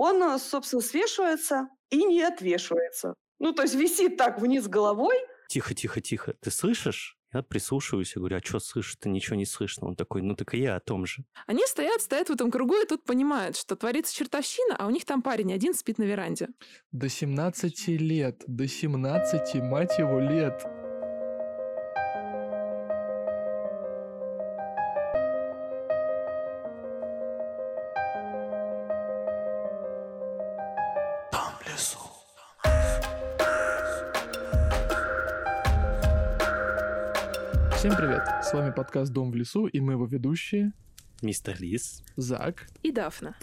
он, э, собственно, свешивается и не отвешивается. Ну, то есть висит так вниз головой. Тихо, тихо, тихо. Ты слышишь? Я прислушиваюсь и говорю, а что слышишь-то? Ничего не слышно. Он такой, ну так и я о том же. Они стоят, стоят в этом кругу и тут понимают, что творится чертовщина, а у них там парень один спит на веранде. До 17 лет, до 17, мать его, лет. Привет! С вами подкаст «Дом в лесу» и мы его ведущие Мистер Лис. Зак. И Дафна.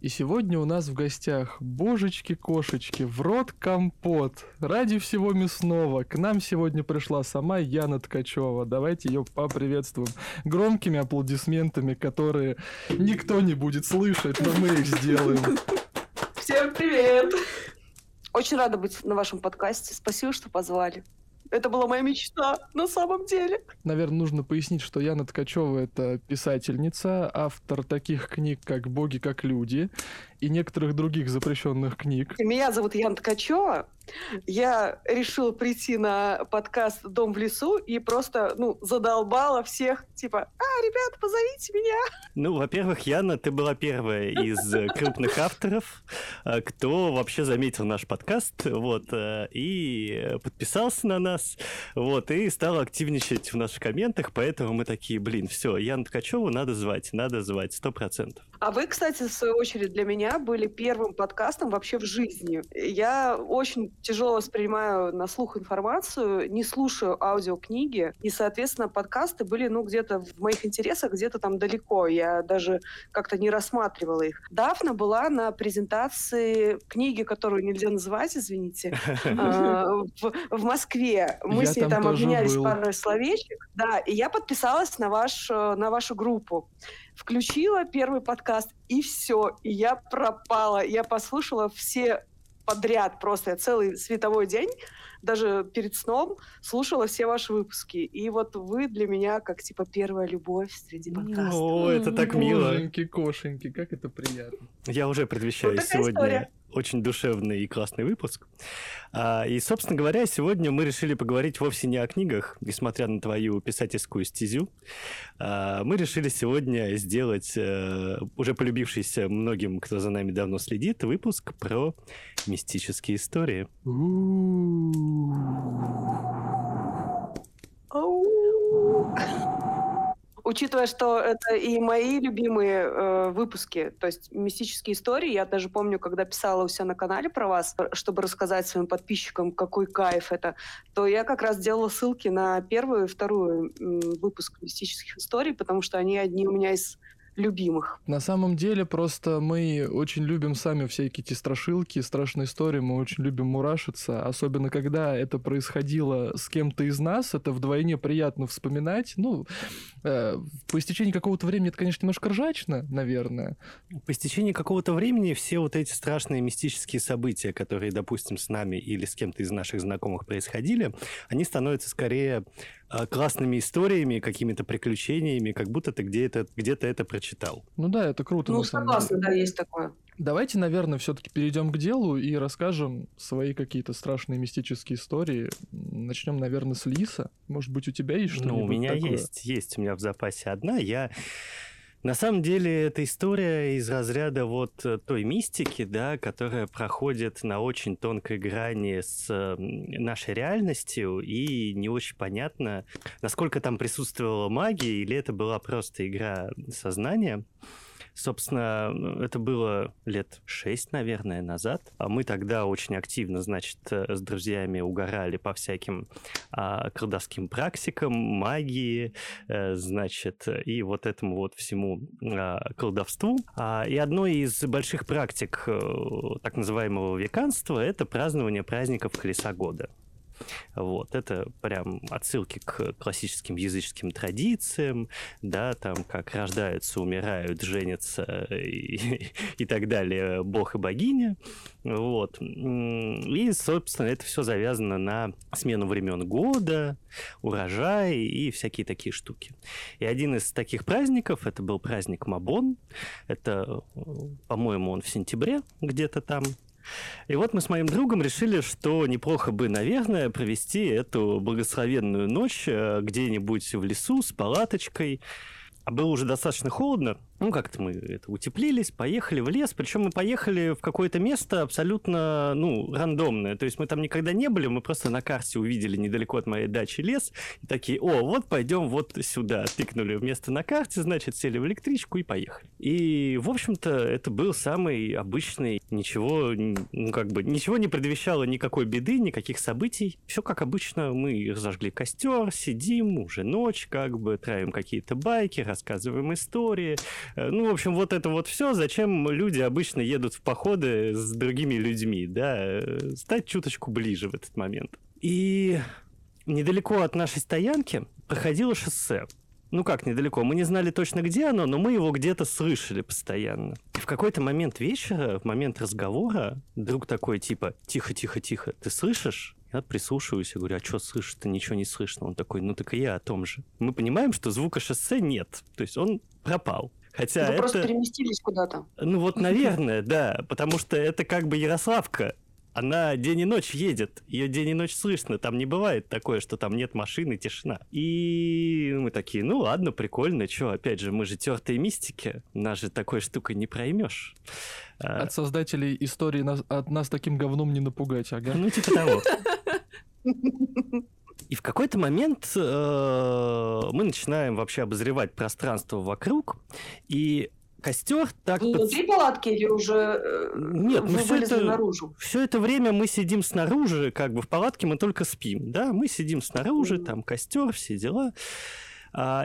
И сегодня у нас в гостях божечки-кошечки, в рот компот. Ради всего мясного. К нам сегодня пришла сама Яна Ткачева. Давайте ее поприветствуем громкими аплодисментами, которые никто не будет слышать, но мы их сделаем. Всем привет! Очень рада быть на вашем подкасте. Спасибо, что позвали. Это была моя мечта на самом деле. Наверное, нужно пояснить, что Яна Ткачева — это писательница, автор таких книг, как «Боги как люди», и некоторых других запрещенных книг. Меня зовут Яна Ткачева. Я решила прийти на подкаст «Дом в лесу» и просто, ну, задолбала всех, типа, а, ребята, позовите меня. Ну, во-первых, Яна, ты была первая из э, крупных авторов, э, кто вообще заметил наш подкаст, вот, э, и подписался на нас, вот, и стал активничать в наших комментах, поэтому мы такие, блин, все, Яну Ткачеву надо звать, надо звать, сто процентов. А вы, кстати, в свою очередь, для меня были первым подкастом вообще в жизни. Я очень тяжело воспринимаю на слух информацию, не слушаю аудиокниги, и, соответственно, подкасты были, ну, где-то в моих интересах, где-то там далеко. Я даже как-то не рассматривала их. Дафна была на презентации книги, которую нельзя называть, извините, а, в Москве. Мы с ней там обменялись парой словечек. Да, и я подписалась на вашу группу включила первый подкаст, и все, и я пропала. Я послушала все подряд просто. Я целый световой день, даже перед сном, слушала все ваши выпуски. И вот вы для меня как, типа, первая любовь среди подкастов. О, это так мило. Кошеньки, кошеньки, как это приятно. Я уже предвещаю вот сегодня история очень душевный и классный выпуск. А, и, собственно говоря, сегодня мы решили поговорить вовсе не о книгах, несмотря на твою писательскую стезю. А, мы решили сегодня сделать э, уже полюбившийся многим, кто за нами давно следит, выпуск про мистические истории. Учитывая, что это и мои любимые э, выпуски, то есть мистические истории, я даже помню, когда писала у себя на канале про вас, чтобы рассказать своим подписчикам, какой кайф это, то я как раз делала ссылки на первую и вторую э, выпуск мистических историй, потому что они одни у меня из любимых. На самом деле, просто мы очень любим сами всякие эти страшилки, страшные истории, мы очень любим мурашиться, особенно когда это происходило с кем-то из нас, это вдвойне приятно вспоминать. Ну, э, по истечении какого-то времени это, конечно, немножко ржачно, наверное. По истечении какого-то времени все вот эти страшные мистические события, которые, допустим, с нами или с кем-то из наших знакомых происходили, они становятся скорее классными историями, какими-то приключениями, как будто ты где-то где это прочитал. Ну да, это круто. Ну, согласна, да, есть такое. Давайте, наверное, все-таки перейдем к делу и расскажем свои какие-то страшные мистические истории. Начнем, наверное, с Лиса. Может быть, у тебя есть что-нибудь Ну, у меня такое? есть, есть у меня в запасе одна. Я на самом деле, это история из разряда вот э, той мистики, да, которая проходит на очень тонкой грани с нашей реальностью, и не очень понятно, насколько там присутствовала магия, или это была просто игра сознания. Собственно, это было лет шесть, наверное, назад. А мы тогда очень активно, значит, с друзьями угорали по всяким а, колдовским практикам, магии, а, значит, и вот этому вот всему а, колдовству. А, и одной из больших практик а, так называемого веканства это празднование праздников Колеса года. Вот, это прям отсылки к классическим языческим традициям, да, там как рождаются, умирают, женятся и, и так далее, бог и богиня. Вот. И, собственно, это все завязано на смену времен года, урожай и всякие такие штуки. И один из таких праздников, это был праздник Мабон. Это, по-моему, он в сентябре где-то там. И вот мы с моим другом решили, что неплохо бы, наверное, провести эту благословенную ночь э, где-нибудь в лесу с палаточкой. А было уже достаточно холодно, ну, как-то мы это, утеплились, поехали в лес, причем мы поехали в какое-то место абсолютно, ну, рандомное. То есть мы там никогда не были, мы просто на карте увидели недалеко от моей дачи лес, и такие, о, вот пойдем вот сюда. Тыкнули место на карте, значит, сели в электричку и поехали. И, в общем-то, это был самый обычный, ничего, ну, как бы, ничего не предвещало никакой беды, никаких событий. Все как обычно, мы разожгли костер, сидим, уже ночь, как бы, травим какие-то байки, рассказываем истории, ну, в общем, вот это вот все, зачем люди обычно едут в походы с другими людьми, да, э, стать чуточку ближе в этот момент. И недалеко от нашей стоянки проходило шоссе. Ну как недалеко, мы не знали точно, где оно, но мы его где-то слышали постоянно. И в какой-то момент вечера, в момент разговора, друг такой типа «Тихо-тихо-тихо, ты слышишь?» Я прислушиваюсь и говорю, а что слышишь-то? Ничего не слышно. Он такой, ну так и я о том же. Мы понимаем, что звука шоссе нет. То есть он пропал. Хотя Вы это... просто переместились куда-то. Ну вот, наверное, да, потому что это как бы Ярославка. Она день и ночь едет, ее день и ночь слышно, там не бывает такое, что там нет машины, тишина. И мы такие, ну ладно, прикольно, что, опять же, мы же тертые мистики, нас же такой штукой не проймешь. А от создателей истории нас, от нас таким говном не напугать, ага. Ну, типа того. И в какой-то момент э, мы начинаем вообще обозревать пространство вокруг, и костер так... Внутри под... палатки или уже э, Нет, мы все это, наружу? все это время мы сидим снаружи, как бы в палатке мы только спим, да, мы сидим снаружи, там костер, все дела.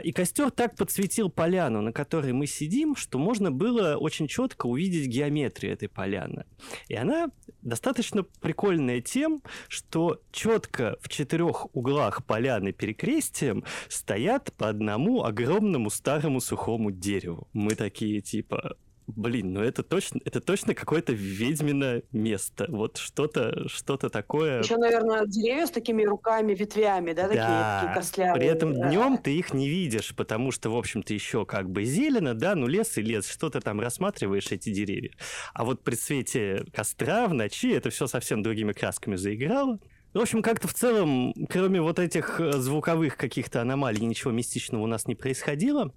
И костер так подсветил поляну, на которой мы сидим, что можно было очень четко увидеть геометрию этой поляны. И она достаточно прикольная тем, что четко в четырех углах поляны перекрестием стоят по одному огромному старому сухому дереву. Мы такие типа, Блин, ну это точно, это точно какое-то ведьмино место. Вот что-то, что-то такое. Еще, наверное, деревья с такими руками, ветвями, да, такие, да. такие костлявые. При этом да. днем ты их не видишь, потому что, в общем-то, еще как бы зелено, да, ну лес и лес, что ты там рассматриваешь эти деревья. А вот при свете костра в ночи это все совсем другими красками заиграло. В общем, как-то в целом, кроме вот этих э, звуковых каких-то аномалий, ничего мистичного у нас не происходило,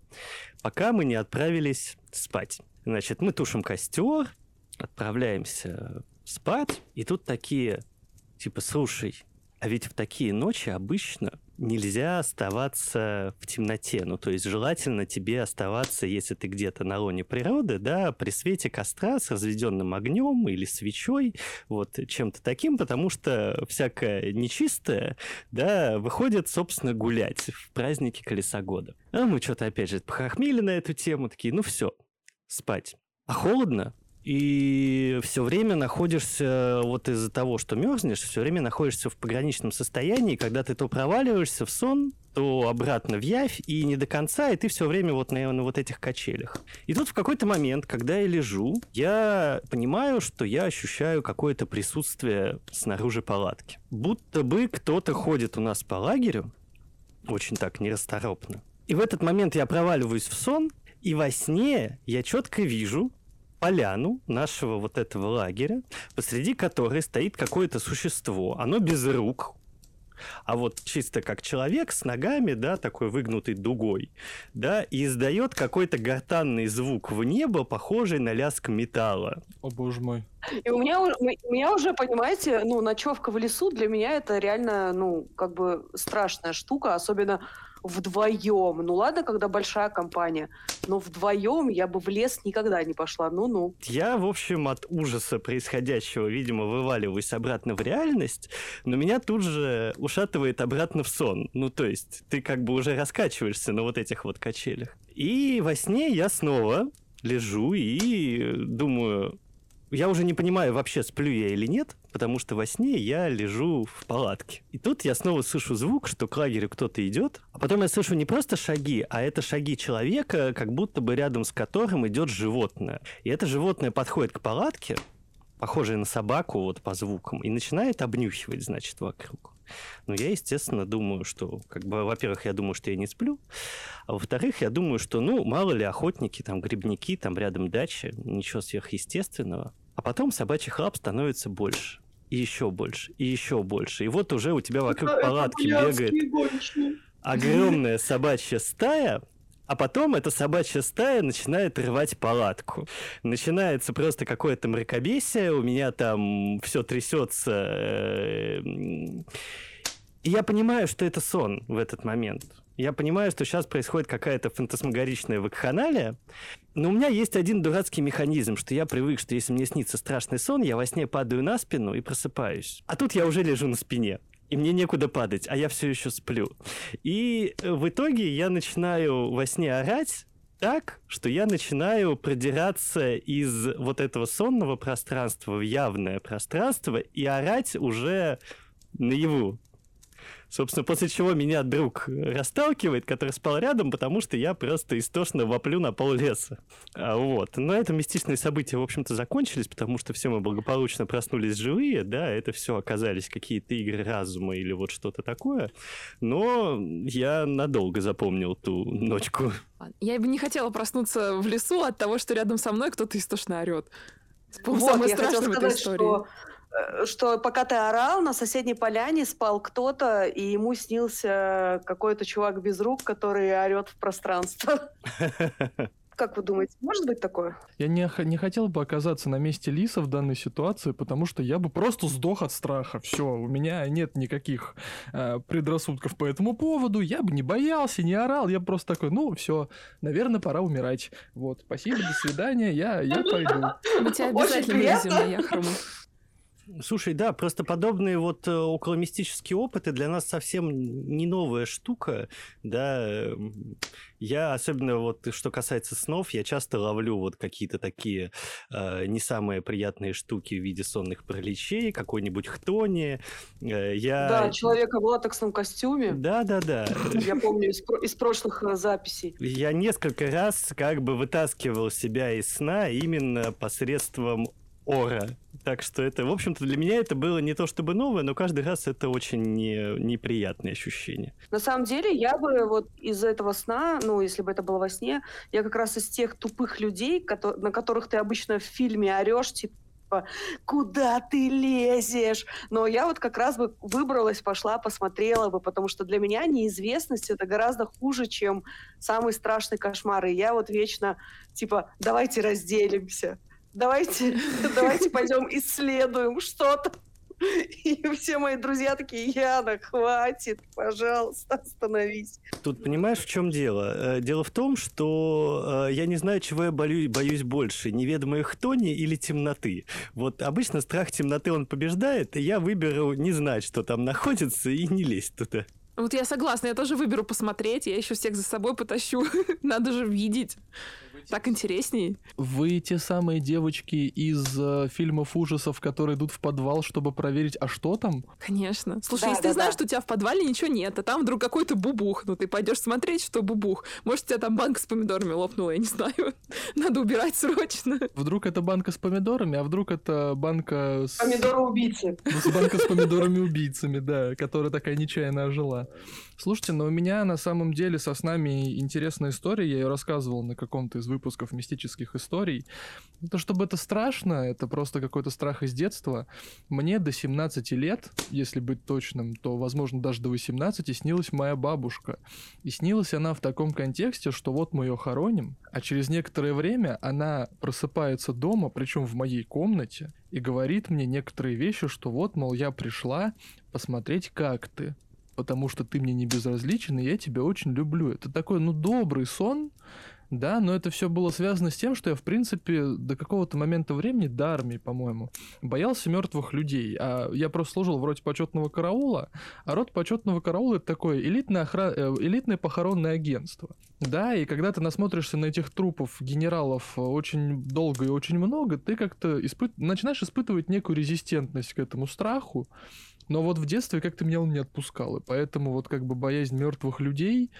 пока мы не отправились спать. Значит, мы тушим костер, отправляемся спать, и тут такие, типа, слушай, а ведь в такие ночи обычно нельзя оставаться в темноте. Ну, то есть желательно тебе оставаться, если ты где-то на лоне природы, да, при свете костра с разведенным огнем или свечой, вот чем-то таким, потому что всякое нечистое, да, выходит, собственно, гулять в празднике Колеса года. А мы что-то, опять же, похохмели на эту тему, такие, ну все, спать. А холодно, и все время находишься, вот из-за того, что мерзнешь, все время находишься в пограничном состоянии, когда ты то проваливаешься в сон, то обратно в явь, и не до конца, и ты все время вот на, на вот этих качелях. И тут в какой-то момент, когда я лежу, я понимаю, что я ощущаю какое-то присутствие снаружи палатки. Будто бы кто-то ходит у нас по лагерю, очень так нерасторопно. И в этот момент я проваливаюсь в сон, и во сне я четко вижу поляну нашего вот этого лагеря, посреди которой стоит какое-то существо. Оно без рук, а вот чисто как человек с ногами, да, такой выгнутой дугой, да, и издает какой-то гортанный звук в небо, похожий на лязг металла. О боже мой. И у меня, у меня уже, понимаете, ну, ночевка в лесу для меня это реально, ну, как бы страшная штука, особенно вдвоем. Ну ладно, когда большая компания, но вдвоем я бы в лес никогда не пошла. Ну-ну. Я, в общем, от ужаса происходящего, видимо, вываливаюсь обратно в реальность, но меня тут же ушатывает обратно в сон. Ну, то есть, ты как бы уже раскачиваешься на вот этих вот качелях. И во сне я снова лежу и думаю, я уже не понимаю, вообще сплю я или нет, потому что во сне я лежу в палатке. И тут я снова слышу звук, что к лагерю кто-то идет, а потом я слышу не просто шаги, а это шаги человека, как будто бы рядом с которым идет животное. И это животное подходит к палатке, похожее на собаку вот по звукам, и начинает обнюхивать, значит, вокруг. Ну, я, естественно, думаю, что, как бы, во-первых, я думаю, что я не сплю, а во-вторых, я думаю, что, ну, мало ли охотники, там, грибники, там рядом дача, ничего сверхъестественного. А потом собачьих лап становится больше. И еще больше, и еще больше. И вот уже у тебя вокруг это, палатки бегает огромная собачья стая, а потом эта собачья стая начинает рвать палатку. Начинается просто какое-то мракобесие, у меня там все трясется. Э, и я понимаю, что это сон в этот момент. Я понимаю, что сейчас происходит какая-то фантасмагоричная вакханалия, но у меня есть один дурацкий механизм, что я привык, что если мне снится страшный сон, я во сне падаю на спину и просыпаюсь. А тут я уже лежу на спине и мне некуда падать, а я все еще сплю. И в итоге я начинаю во сне орать, так, что я начинаю продираться из вот этого сонного пространства в явное пространство и орать уже наяву. Собственно, после чего меня друг расталкивает, который спал рядом, потому что я просто истошно воплю на пол леса. А, вот. Но это мистичные события, в общем-то, закончились, потому что все мы благополучно проснулись живые, да, это все оказались какие-то игры разума или вот что-то такое. Но я надолго запомнил ту ночку. Я бы не хотела проснуться в лесу от того, что рядом со мной кто-то истошно орет. Вот, я хотела сказать, что что пока ты орал, на соседней поляне спал кто-то, и ему снился какой-то чувак без рук, который орет в пространство. Как вы думаете, может быть такое? Я не, не хотел бы оказаться на месте Лиса в данной ситуации, потому что я бы просто сдох от страха. Все, у меня нет никаких э, предрассудков по этому поводу. Я бы не боялся, не орал. Я просто такой, ну, все, наверное, пора умирать. Вот, спасибо, до свидания, я, я пойду. Мы тебя обязательно везем на Яхрому. Слушай, да, просто подобные вот э, околомистические опыты для нас совсем не новая штука, да. Я, особенно вот, что касается снов, я часто ловлю вот какие-то такие э, не самые приятные штуки в виде сонных параличей, какой-нибудь хтони. Э, я... Да, человека в латексном костюме. Да-да-да. Я помню из, из прошлых э, записей. Я несколько раз как бы вытаскивал себя из сна именно посредством ора. Так что это, в общем-то, для меня это было не то чтобы новое, но каждый раз это очень не, неприятное ощущение. На самом деле, я бы вот из этого сна, ну, если бы это было во сне, я как раз из тех тупых людей, на которых ты обычно в фильме орешь, типа, куда ты лезешь? Но я вот как раз бы выбралась, пошла, посмотрела бы, потому что для меня неизвестность это гораздо хуже, чем самый страшный кошмар. И я вот вечно, типа, давайте разделимся давайте, давайте пойдем исследуем что-то. И все мои друзья такие, Яна, хватит, пожалуйста, остановись. Тут понимаешь, в чем дело? Э, дело в том, что э, я не знаю, чего я боюсь, боюсь больше, неведомой хтони или темноты. Вот обычно страх темноты он побеждает, и я выберу не знать, что там находится, и не лезть туда. Вот я согласна, я тоже выберу посмотреть, я еще всех за собой потащу. Надо же видеть. Так интересней. Вы те самые девочки из э, фильмов ужасов, которые идут в подвал, чтобы проверить, а что там? Конечно. Слушай, да, если да, ты знаешь, да. что у тебя в подвале ничего нет, а там вдруг какой-то бубух, ну ты пойдешь смотреть, что бубух. Может, у тебя там банка с помидорами лопнула, я не знаю. Надо убирать срочно. Вдруг это банка с помидорами, а вдруг это банка с... Помидоры-убийцы. Ну, банка с помидорами-убийцами, да, которая такая нечаянно ожила. Слушайте, но у меня на самом деле со снами интересная история, я ее рассказывал на каком-то из выпусков мистических историй. То, чтобы это страшно, это просто какой-то страх из детства. Мне до 17 лет, если быть точным, то, возможно, даже до 18 снилась моя бабушка. И снилась она в таком контексте, что вот мы ее хороним, а через некоторое время она просыпается дома, причем в моей комнате, и говорит мне некоторые вещи, что вот, мол, я пришла посмотреть, как ты потому что ты мне не безразличен, и я тебя очень люблю. Это такой, ну, добрый сон, Да, но это все было связано с тем, что я, в принципе, до какого-то момента времени, до армии, по-моему, боялся мертвых людей. А я просто служил в роте почетного караула, а рот почетного караула это такое элитное, охра... Э, элитное похоронное агентство. Да, и когда ты насмотришься на этих трупов генералов очень долго и очень много, ты как-то испыт... начинаешь испытывать некую резистентность к этому страху. Но вот в детстве как-то меня он не отпускал, и поэтому вот как бы боязнь мертвых людей,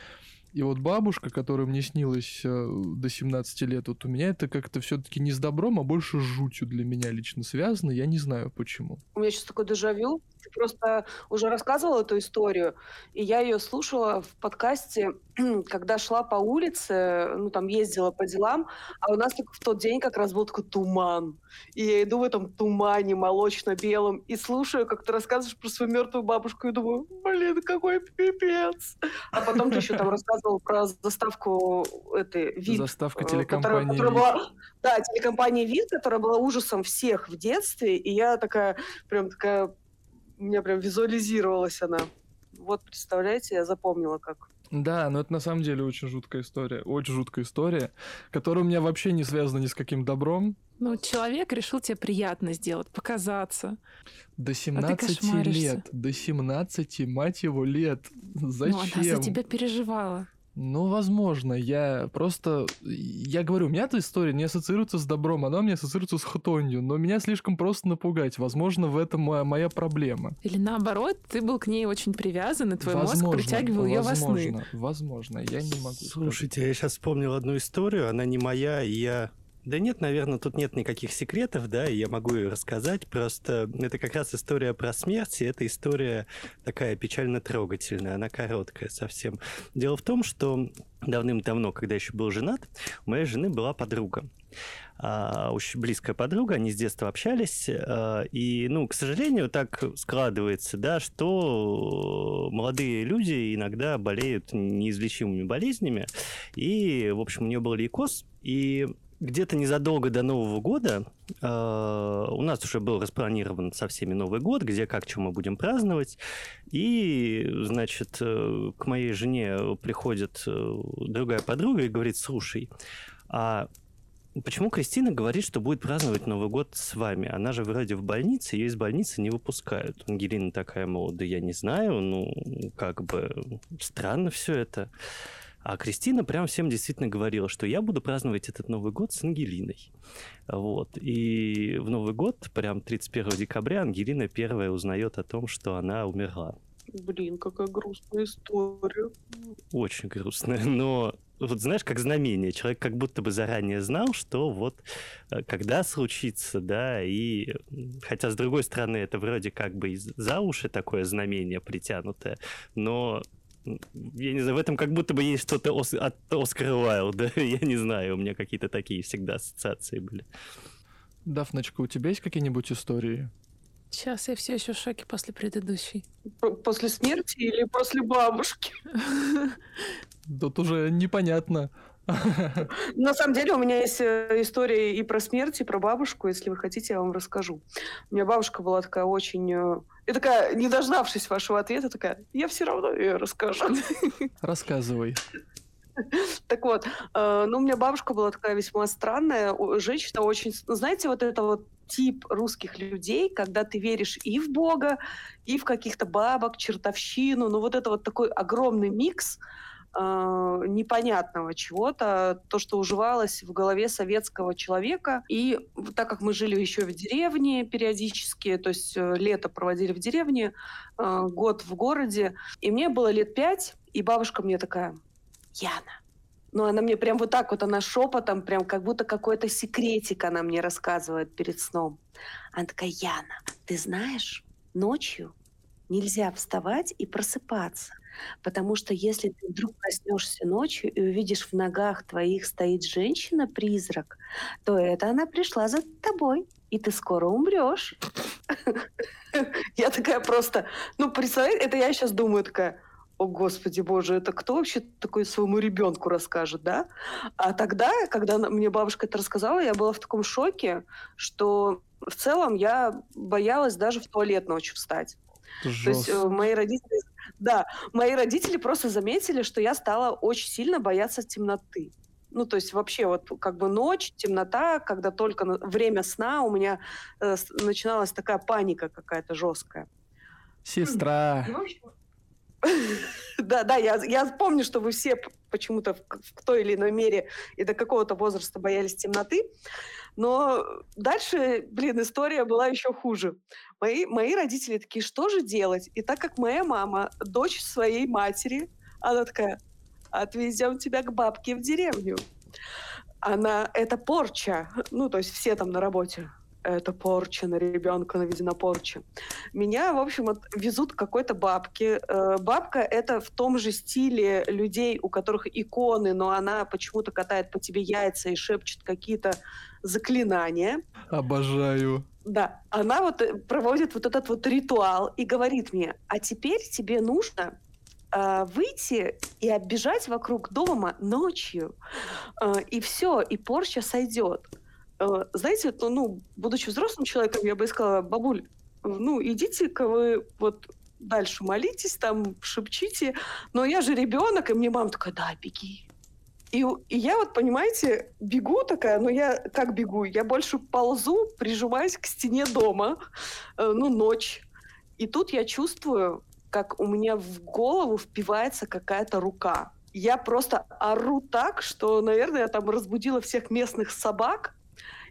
и вот бабушка, которая мне снилась э, до 17 лет, вот у меня это как-то все-таки не с добром, а больше с жутью для меня лично связано. Я не знаю почему. У меня сейчас такой дежавю. Ты просто уже рассказывала эту историю, и я ее слушала в подкасте, когда шла по улице, ну, там ездила по делам, а у нас в тот день как раз был такой туман. И я иду в этом тумане молочно-белом и слушаю, как ты рассказываешь про свою мертвую бабушку, и думаю, блин, какой пипец. А потом ты еще там рассказывал про заставку этой ВИД. Заставка э, телекомпании которая, которая была, Да, телекомпания ВИД, которая была ужасом всех в детстве, и я такая, прям такая у меня прям визуализировалась она. Вот, представляете, я запомнила как. Да, но это на самом деле очень жуткая история. Очень жуткая история, которая у меня вообще не связана ни с каким добром. Ну, человек решил тебе приятно сделать, показаться. До 17 а лет. До 17, мать его, лет. Зачем? Ну, она за тебя переживала. Ну, возможно, я просто... Я говорю, у меня эта история не ассоциируется с добром, она у меня ассоциируется с хтонью, но меня слишком просто напугать. Возможно, в этом моя, моя проблема. Или наоборот, ты был к ней очень привязан, и твой возможно, мозг притягивал ее во сны. Возможно, я не могу Слушайте, сказать. я сейчас вспомнил одну историю, она не моя, и я да нет, наверное, тут нет никаких секретов, да, и я могу ее рассказать. Просто это как раз история про смерть, и это история такая печально трогательная, она короткая совсем. Дело в том, что давным-давно, когда еще был женат, у моей жены была подруга. А, очень близкая подруга, они с детства общались, а, и, ну, к сожалению, так складывается, да, что молодые люди иногда болеют неизлечимыми болезнями, и, в общем, у нее был лейкоз, и где-то незадолго до Нового года э, у нас уже был распланирован со всеми Новый год, где как, чем мы будем праздновать. И, значит, э, к моей жене приходит э, другая подруга и говорит, слушай, а почему Кристина говорит, что будет праздновать Новый год с вами? Она же вроде в больнице, ее из больницы не выпускают. Ангелина такая, мол, да я не знаю, ну, как бы странно все это. А Кристина прям всем действительно говорила, что я буду праздновать этот Новый год с Ангелиной. Вот. И в Новый год, прям 31 декабря, Ангелина первая узнает о том, что она умерла. Блин, какая грустная история. Очень грустная, но вот знаешь, как знамение. Человек как будто бы заранее знал, что вот э, когда случится, да, и хотя с другой стороны это вроде как бы за уши такое знамение притянутое, но я не знаю, в этом как будто бы есть что-то ос- от Оскара Уайлда. я не знаю, у меня какие-то такие всегда ассоциации были. Дафночка, у тебя есть какие-нибудь истории? Сейчас я все еще в шоке после предыдущей. После смерти или после бабушки? Тут уже непонятно. На самом деле у меня есть э, история и про смерть, и про бабушку. Если вы хотите, я вам расскажу. У меня бабушка была такая очень... Э, и такая, не дождавшись вашего ответа, такая, я все равно ее расскажу. Рассказывай. Так вот, э, ну, у меня бабушка была такая весьма странная, женщина очень... Знаете, вот это вот тип русских людей, когда ты веришь и в Бога, и в каких-то бабок, чертовщину, ну, вот это вот такой огромный микс, э, непонятного чего-то, то, что уживалось в голове советского человека. И так как мы жили еще в деревне периодически, то есть э, лето проводили в деревне, э, год в городе, и мне было лет пять, и бабушка мне такая, Яна, ну, она мне прям вот так вот, она шепотом, прям как будто какой-то секретик она мне рассказывает перед сном. Она такая, Яна, ты знаешь, ночью нельзя вставать и просыпаться. Потому что если ты вдруг проснешься ночью и увидишь в ногах твоих стоит женщина-призрак, то это она пришла за тобой, и ты скоро умрешь. Я такая просто, ну, представляете, это я сейчас думаю такая, о, Господи Боже, это кто вообще такой своему ребенку расскажет, да? А тогда, когда мне бабушка это рассказала, я была в таком шоке, что в целом я боялась даже в туалет ночью встать. Жестко. То есть э, мои родители да, мои родители просто заметили, что я стала очень сильно бояться темноты. Ну, то есть вообще вот как бы ночь, темнота, когда только время сна, у меня э, начиналась такая паника какая-то жесткая. Сестра. Да, да, я, я помню, что вы все почему-то в, в той или иной мере и до какого-то возраста боялись темноты. Но дальше, блин, история была еще хуже. Мои, мои родители такие, что же делать? И так как моя мама, дочь своей матери, она такая, отвезем тебя к бабке в деревню. Она, это порча. Ну, то есть все там на работе это порча на ребенка, наведена порча. Меня, в общем, вот, везут к какой-то бабке. Э, бабка — это в том же стиле людей, у которых иконы, но она почему-то катает по тебе яйца и шепчет какие-то заклинания. Обожаю. Да, она вот э, проводит вот этот вот ритуал и говорит мне, а теперь тебе нужно э, выйти и оббежать вокруг дома ночью, э, и все, и порча сойдет. Э, знаете, то, ну, будучи взрослым человеком, я бы сказала, бабуль, ну, идите-ка вы вот дальше молитесь, там, шепчите, но я же ребенок, и мне мама такая, да, беги. И, и я вот, понимаете, бегу такая, но я как бегу? Я больше ползу, прижимаюсь к стене дома, э, ну, ночь. И тут я чувствую, как у меня в голову впивается какая-то рука. Я просто ору так, что, наверное, я там разбудила всех местных собак,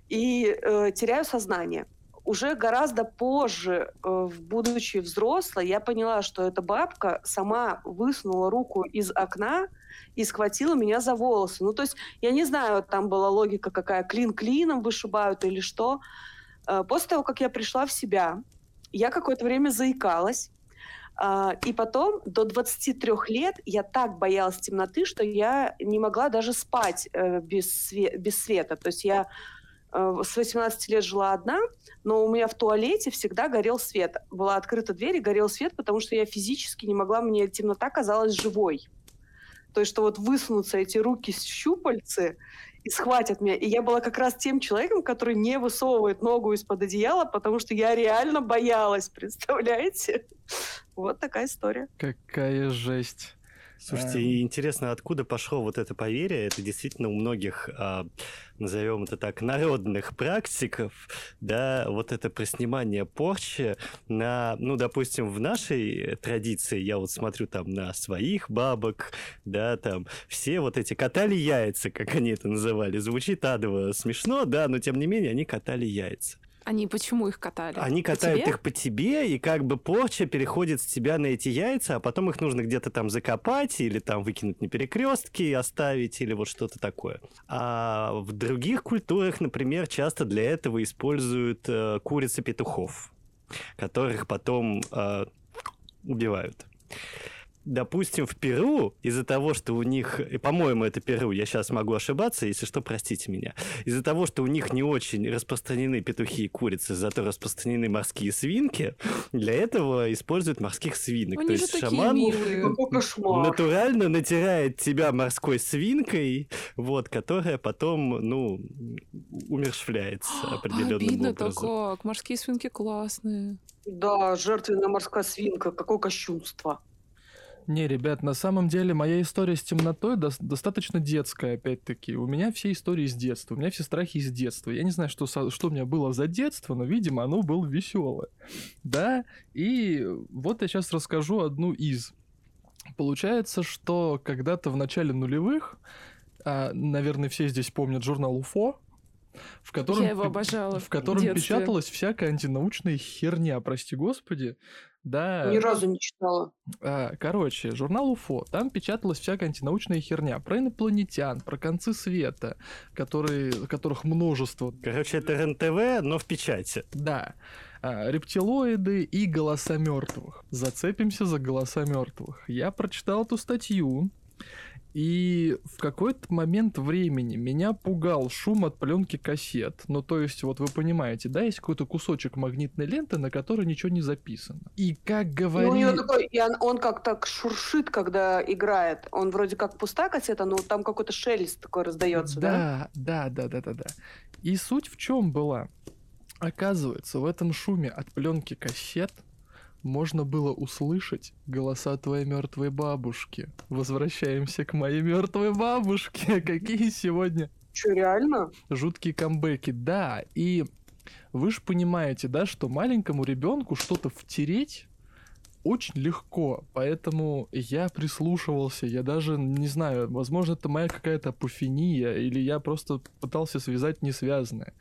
и э, теряю сознание. Уже гораздо позже, э, будучи взрослой, я поняла, что эта бабка сама высунула руку из окна и схватила меня за волосы. Ну, то есть, я не знаю, там была логика какая, клин клином вышибают или что. Э, после того, как я пришла в себя, я какое-то время заикалась, Uh, и потом до 23 лет я так боялась темноты, что я не могла даже спать uh, без, све- без света. То есть я Э, с 18 лет жила одна, но у меня в туалете всегда горел свет. Была открыта дверь и горел свет, потому что я физически не могла, мне темнота казалась живой. То есть, что вот высунутся эти руки с щупальцы и схватят меня. И я была как раз тем человеком, который не высовывает ногу из-под одеяла, потому что я реально боялась, представляете? Вот такая история. Какая жесть. Слушайте, а... интересно, откуда пошло вот это поверье? Это действительно у многих, а, назовем это так, народных практиков, да, вот это проснимание порчи на, ну, допустим, в нашей традиции, я вот смотрю там на своих бабок, да, там, все вот эти катали яйца, как они это называли. Звучит адово смешно, да, но тем не менее они катали яйца. Они почему их катали? Они катают их по тебе, и как бы порча переходит с тебя на эти яйца, а потом их нужно где-то там закопать или там выкинуть на перекрестки и оставить, или вот что-то такое. А в других культурах, например, часто для этого используют э, курицы петухов, которых потом э, убивают допустим, в Перу, из-за того, что у них, по-моему, это Перу, я сейчас могу ошибаться, если что, простите меня, из-за того, что у них не очень распространены петухи и курицы, зато распространены морские свинки, для этого используют морских свинок. Они То есть шаман натурально натирает тебя морской свинкой, вот, которая потом, ну, умершвляется определенным Обидно-то образом. как, морские свинки классные. Да, жертвенная морская свинка, какое кощунство. Не, ребят, на самом деле моя история с темнотой до- достаточно детская, опять-таки. У меня все истории с детства, у меня все страхи из детства. Я не знаю, что, что у меня было за детство, но, видимо, оно было веселое. Да, и вот я сейчас расскажу одну из. Получается, что когда-то в начале нулевых, а, наверное, все здесь помнят журнал УФО, в котором, Я его обожала в котором печаталась всякая антинаучная херня, прости господи. Да. Ни разу не читала. А, короче, журнал УФО. Там печаталась всякая антинаучная херня про инопланетян, про концы света, которые, которых множество. Короче, это РНТВ, но в печати. Да. А, рептилоиды и голоса мертвых. Зацепимся за голоса мертвых. Я прочитал эту статью, и в какой-то момент времени меня пугал шум от пленки кассет. Ну, то есть, вот вы понимаете, да, есть какой-то кусочек магнитной ленты, на которой ничего не записано. И как говорили... Ну, у него такой, и он, он как так шуршит, когда играет. Он вроде как пустая кассета, но там какой-то шелест такой раздается, да? Да, да, да, да, да, да. И суть в чем была? Оказывается, в этом шуме от пленки кассет можно было услышать голоса твоей мертвой бабушки. Возвращаемся к моей мертвой бабушке. Какие сегодня Че, реально? жуткие камбэки. Да, и вы же понимаете, да, что маленькому ребенку что-то втереть очень легко, поэтому я прислушивался, я даже не знаю, возможно, это моя какая-то апофения, или я просто пытался связать несвязанное.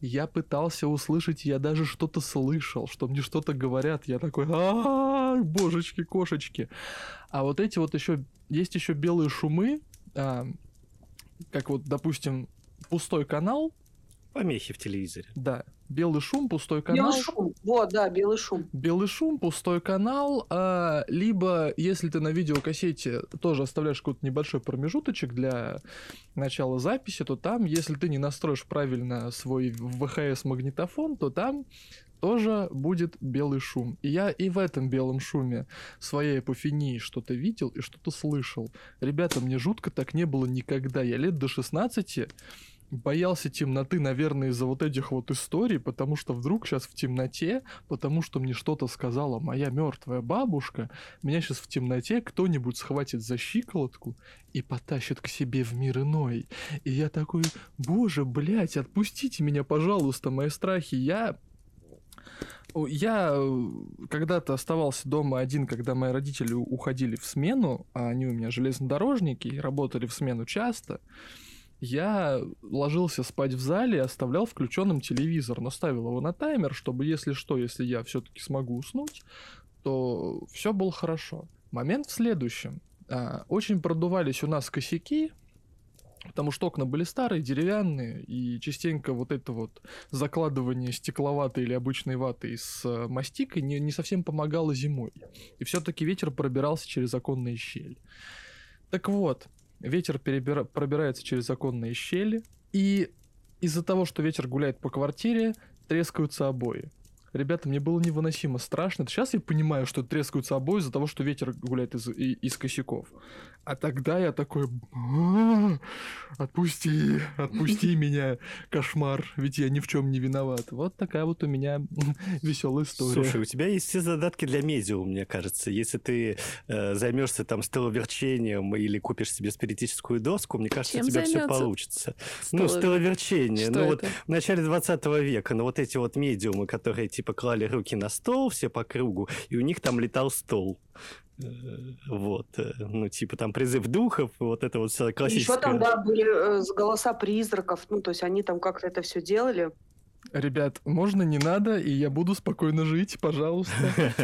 Я пытался услышать, я даже что-то слышал, что мне что-то говорят, я такой, а божечки, кошечки. А вот эти вот еще, есть еще белые шумы, а, как вот, допустим, пустой канал, Помехи в телевизоре. да, белый шум, пустой канал. Белый шум. Вот, да, белый шум. Белый шум, пустой канал, а, либо если ты на видеокассете тоже оставляешь какой-то небольшой промежуточек для начала записи, то там, если ты не настроишь правильно свой ВХС-магнитофон, то там тоже будет белый шум. И я и в этом белом шуме своей апофении что-то видел и что-то слышал. Ребята, мне жутко так не было никогда. Я лет до 16 боялся темноты, наверное, из-за вот этих вот историй, потому что вдруг сейчас в темноте, потому что мне что-то сказала моя мертвая бабушка, меня сейчас в темноте кто-нибудь схватит за щиколотку и потащит к себе в мир иной. И я такой, боже, блядь, отпустите меня, пожалуйста, мои страхи. Я я э, когда-то оставался дома один, когда мои родители уходили в смену, а они у меня железнодорожники и работали в смену часто. Я ложился спать в зале и оставлял включенным телевизор, но ставил его на таймер, чтобы, если что, если я все-таки смогу уснуть, то все было хорошо. Момент в следующем. А, Очень продувались у нас косяки, потому что окна были старые, деревянные, и частенько вот это вот закладывание стекловатой или обычной ваты с э, мастикой не, не совсем помогало зимой. И все-таки ветер пробирался через оконные щели. Так вот, ветер перебира- пробирается через оконные щели, и из-за того, что ветер гуляет по квартире, трескаются обои. Ребята, мне было невыносимо страшно. Сейчас я понимаю, что трескаются обои из-за того, что ветер гуляет из, из косяков. А тогда я такой... «А, Отпусти, отпусти меня, кошмар, ведь я ни в чем не виноват. Вот такая вот у меня веселая история. Слушай, у тебя есть все задатки для медиум, мне кажется. Если ты э, займешься там стеловерчением или купишь себе спиритическую доску, мне кажется, Чем у тебя все получится. Ну, Стело- стеловерчение. Что ну, вот это? в начале 20 века, ну, вот эти вот медиумы, которые типа клали руки на стол, все по кругу, и у них там летал стол. Э, Вот, э, ну, типа там призыв духов, вот это вот вся классическая... Еще там, да, были э, голоса призраков. Ну, то есть они там как-то это все делали. Ребят, можно не надо, и я буду спокойно жить, пожалуйста.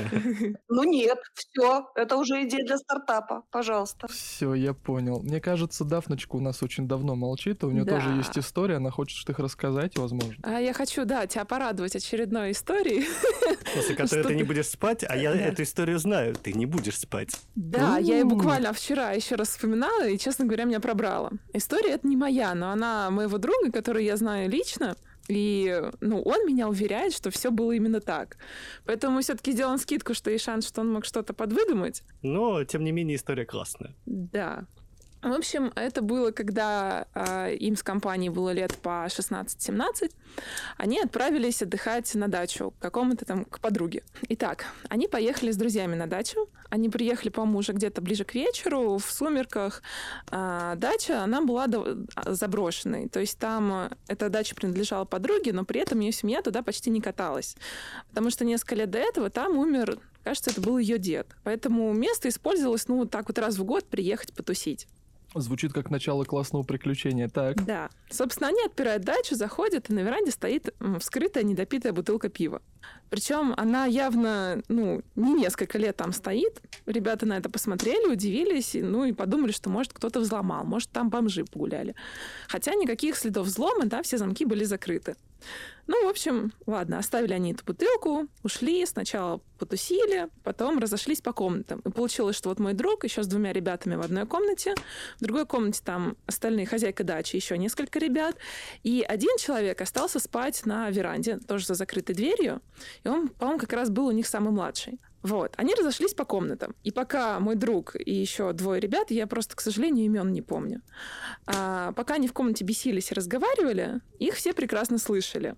Ну нет, все, это уже идея для стартапа, пожалуйста. Все, я понял. Мне кажется, Дафночка у нас очень давно молчит, а у нее тоже есть история, она хочет их рассказать, возможно. А я хочу, да, тебя порадовать очередной историей. После которой Что ты не будешь спать, а я Да. эту историю знаю. Ты не будешь спать. Да, я и У. буквально вчера еще раз вспоминала, и, честно говоря, меня пробрала. История это не моя, но она моего друга, который я знаю лично. И ну, он меня уверяет, что все было именно так. Поэтому все-таки сделаем скидку, что есть шанс, что он мог что-то подвыдумать. Но, тем не менее, история классная. Да. В общем, это было, когда а, им с компанией было лет по 16-17. Они отправились отдыхать на дачу к какому-то там, к подруге. Итак, они поехали с друзьями на дачу. Они приехали, по-моему, уже где-то ближе к вечеру, в сумерках. А, дача, она была дов- а, заброшенной. То есть там а, эта дача принадлежала подруге, но при этом ее семья туда почти не каталась. Потому что несколько лет до этого там умер, кажется, это был ее дед. Поэтому место использовалось, ну, так вот раз в год приехать потусить. Звучит как начало классного приключения. Так, Да. Собственно, они отпирают дачу, заходят, и на веранде стоит вскрытая недопитая бутылка пива. Причем она явно, ну, не несколько лет там стоит. Ребята на это посмотрели, удивились, ну, и подумали, что, может, кто-то взломал, может, там бомжи погуляли. Хотя никаких следов взлома, да, все замки были закрыты. Ну, в общем, ладно, оставили они эту бутылку, ушли, сначала потусили, потом разошлись по комнатам. И получилось, что вот мой друг еще с двумя ребятами в одной комнате, в другой комнате там остальные хозяйка дачи, еще несколько ребят, и один человек остался спать на веранде, тоже за закрытой дверью, и он, по-моему, как раз был у них самый младший. Вот, они разошлись по комнатам. И пока мой друг и еще двое ребят, я просто, к сожалению, имен не помню, а, пока они в комнате бесились и разговаривали, их все прекрасно слышали.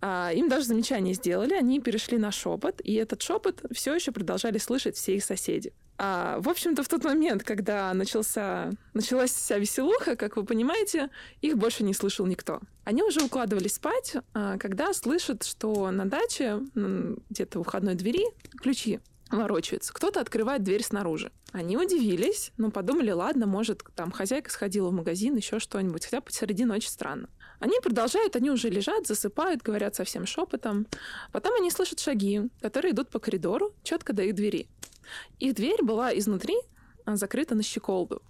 А, им даже замечание сделали, они перешли на шепот, и этот шепот все еще продолжали слышать все их соседи. А, в общем-то, в тот момент, когда начался, началась вся веселуха, как вы понимаете, их больше не слышал никто. Они уже укладывались спать, а, когда слышат, что на даче, где-то у входной двери, ключи ворочаются. Кто-то открывает дверь снаружи. Они удивились, но подумали, ладно, может, там хозяйка сходила в магазин, еще что-нибудь, хотя посреди ночи странно. Они продолжают, они уже лежат, засыпают, говорят совсем шепотом. Потом они слышат шаги, которые идут по коридору, четко до их двери. Их дверь была изнутри а, закрыта на щеколду.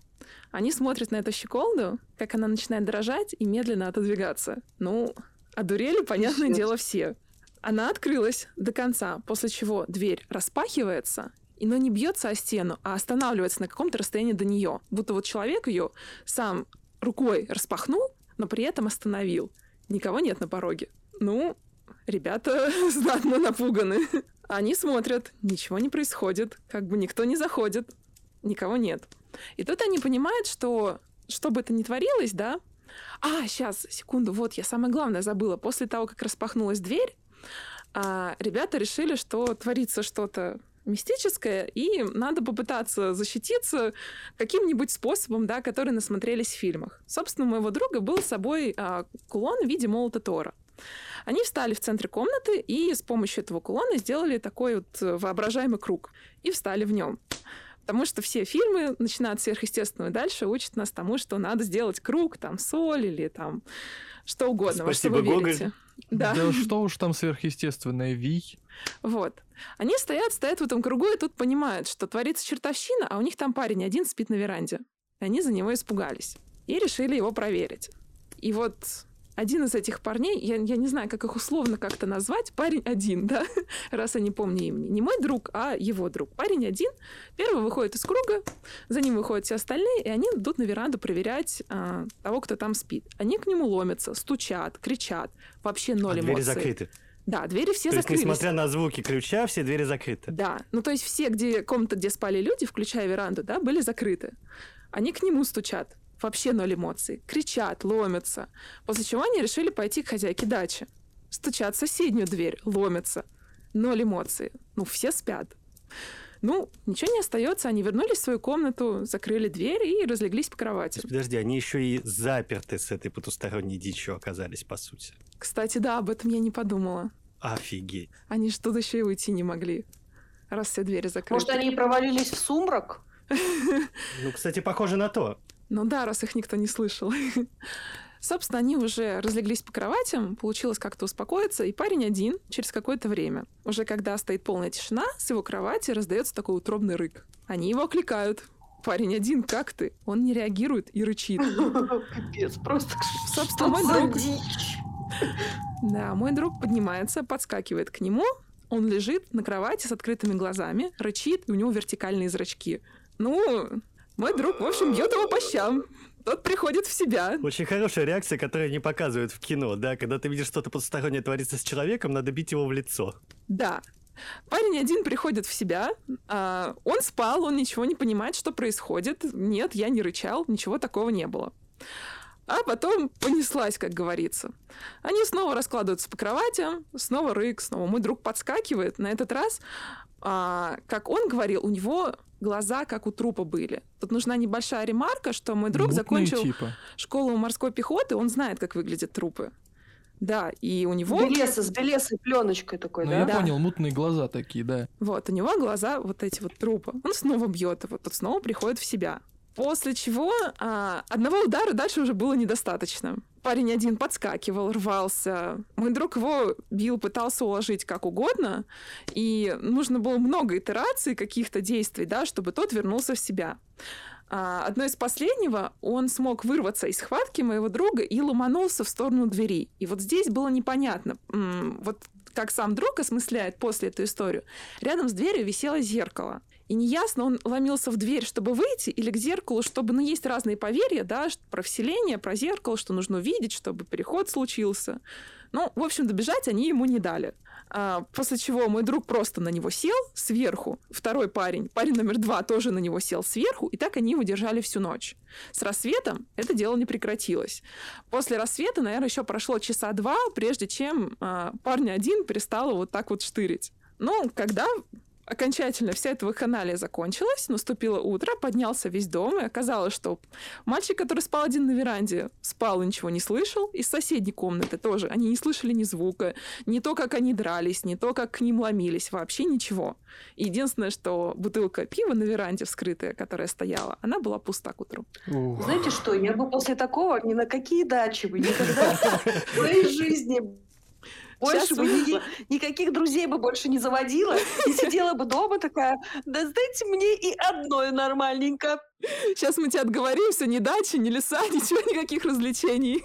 Они смотрят на эту щеколду, как она начинает дрожать и медленно отодвигаться. Ну, одурели, понятное дело, все. Она открылась до конца, после чего дверь распахивается, и но не бьется о стену, а останавливается на каком-то расстоянии до нее. Будто вот человек ее сам рукой распахнул, но при этом остановил. Никого нет на пороге. Ну, ребята знатно напуганы. Они смотрят, ничего не происходит, как бы никто не заходит, никого нет. И тут они понимают, что что бы это ни творилось, да, а, сейчас, секунду, вот, я самое главное забыла. После того, как распахнулась дверь, а, ребята решили, что творится что-то мистическое, и надо попытаться защититься каким-нибудь способом, да, который насмотрелись в фильмах. Собственно, у моего друга был с собой а, кулон в виде молота Тора. Они встали в центре комнаты и с помощью этого кулона сделали такой вот воображаемый круг и встали в нем. Потому что все фильмы, начиная от сверхъестественного и дальше, учат нас тому, что надо сделать круг, там, соль или там что угодно. Спасибо, во что вы Гоголь. верите. Да. Да что уж там сверхъестественное, Вий. Вот. Они стоят, стоят в этом кругу и тут понимают, что творится чертовщина, а у них там парень один спит на веранде. И они за него испугались. И решили его проверить. И вот один из этих парней, я, я не знаю, как их условно как-то назвать, парень один, да, раз я не помню имени. Не мой друг, а его друг. Парень один, первый выходит из круга, за ним выходят все остальные, и они идут на веранду проверять а, того, кто там спит. Они к нему ломятся, стучат, кричат, вообще ноль а эмоций. двери закрыты. Да, двери все То есть, несмотря на звуки ключа, все двери закрыты. Да, ну то есть все, где комната, где спали люди, включая веранду, да, были закрыты. Они к нему стучат, вообще ноль эмоций, кричат, ломятся. После чего они решили пойти к хозяйке дачи. Стучат в соседнюю дверь, ломятся. Ноль эмоций. Ну, все спят. Ну, ничего не остается, они вернулись в свою комнату, закрыли дверь и разлеглись по кровати. есть, подожди, они еще и заперты с этой потусторонней дичью оказались, по сути. Кстати, да, об этом я не подумала. Офигеть. Они же тут еще и уйти не могли, раз все двери закрыты. Может, они и провалились в сумрак? Ну, кстати, похоже на то. Ну да, раз их никто не слышал. Собственно, они уже разлеглись по кроватям, получилось как-то успокоиться, и парень один через какое-то время. Уже когда стоит полная тишина, с его кровати раздается такой утробный рык. Они его окликают. Парень один, как ты? Он не реагирует и рычит. Капец, просто Собственно, мой друг, да, мой друг поднимается, подскакивает к нему. Он лежит на кровати с открытыми глазами, рычит, и у него вертикальные зрачки. Ну, мой друг, в общем, бьет его по щам. Тот приходит в себя. Очень хорошая реакция, которую не показывают в кино, да? Когда ты видишь что-то потустороннее творится с человеком, надо бить его в лицо. Да. Парень один приходит в себя, а, он спал, он ничего не понимает, что происходит. Нет, я не рычал, ничего такого не было. А потом понеслась, как говорится. Они снова раскладываются по кроватям, снова рык, снова мой друг подскакивает. На этот раз, а, как он говорил, у него глаза как у трупа были. Тут нужна небольшая ремарка, что мой друг Мутные закончил типа. школу морской пехоты, он знает, как выглядят трупы. Да, и у него... Белеса, с белесой пленочкой такой, Ну, да? я Да. понял, мутные глаза такие, да. Вот, у него глаза вот эти вот трупы. Он снова бьет его, тот снова приходит в себя. После чего а, одного удара дальше уже было недостаточно. Парень один подскакивал, рвался. Мой друг его бил, пытался уложить как угодно. И нужно было много итераций каких-то действий, да, чтобы тот вернулся в себя. А, одно из последнего, он смог вырваться из схватки моего друга и ломанулся в сторону двери. И вот здесь было непонятно, вот как сам друг осмысляет после эту историю. Рядом с дверью висело зеркало. И неясно, он ломился в дверь, чтобы выйти, или к зеркалу, чтобы... Ну, есть разные поверья, да, про вселение, про зеркало, что нужно увидеть, чтобы переход случился. Ну, в общем, добежать они ему не дали. А, после чего мой друг просто на него сел сверху. Второй парень, парень номер два, тоже на него сел сверху, и так они его держали всю ночь. С рассветом это дело не прекратилось. После рассвета, наверное, еще прошло часа два, прежде чем а, парня один перестал вот так вот штырить. Ну, когда окончательно вся эта вакханалия закончилась, наступило утро, поднялся весь дом, и оказалось, что мальчик, который спал один на веранде, спал и ничего не слышал, из соседней комнаты тоже. Они не слышали ни звука, не то, как они дрались, не то, как к ним ломились, вообще ничего. единственное, что бутылка пива на веранде вскрытая, которая стояла, она была пуста к утру. Ух. Знаете что, я бы после такого ни на какие дачи бы никогда в своей жизни больше бы ни, никаких друзей бы больше не заводила. И сидела бы дома такая, да сдайте мне и одной нормальненько. Сейчас мы тебя отговорим, все, ни дачи, ни леса, ничего, никаких развлечений.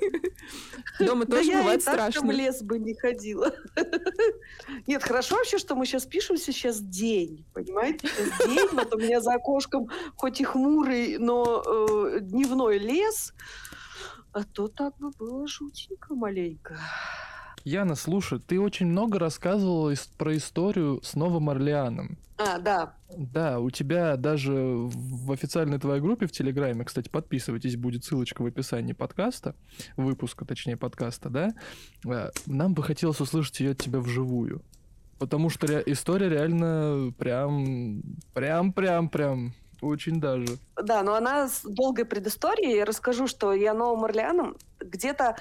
Дома тоже да бывает я и страшно. в лес бы не ходила. Нет, хорошо вообще, что мы сейчас пишемся, сейчас день, понимаете? Сейчас день, вот у меня за окошком хоть и хмурый, но э, дневной лес, а то так бы было жутенько маленько. Яна, слушай, ты очень много рассказывала про историю с Новым Орлеаном. А, да. Да, у тебя даже в официальной твоей группе в Телеграме, кстати, подписывайтесь, будет ссылочка в описании подкаста, выпуска, точнее, подкаста, да? Э, нам бы хотелось услышать ее от тебя вживую. Потому что ре- история реально прям, прям, прям, прям очень даже. Да, но она с долгой предысторией. Я расскажу, что я Новым Орлеаном где-то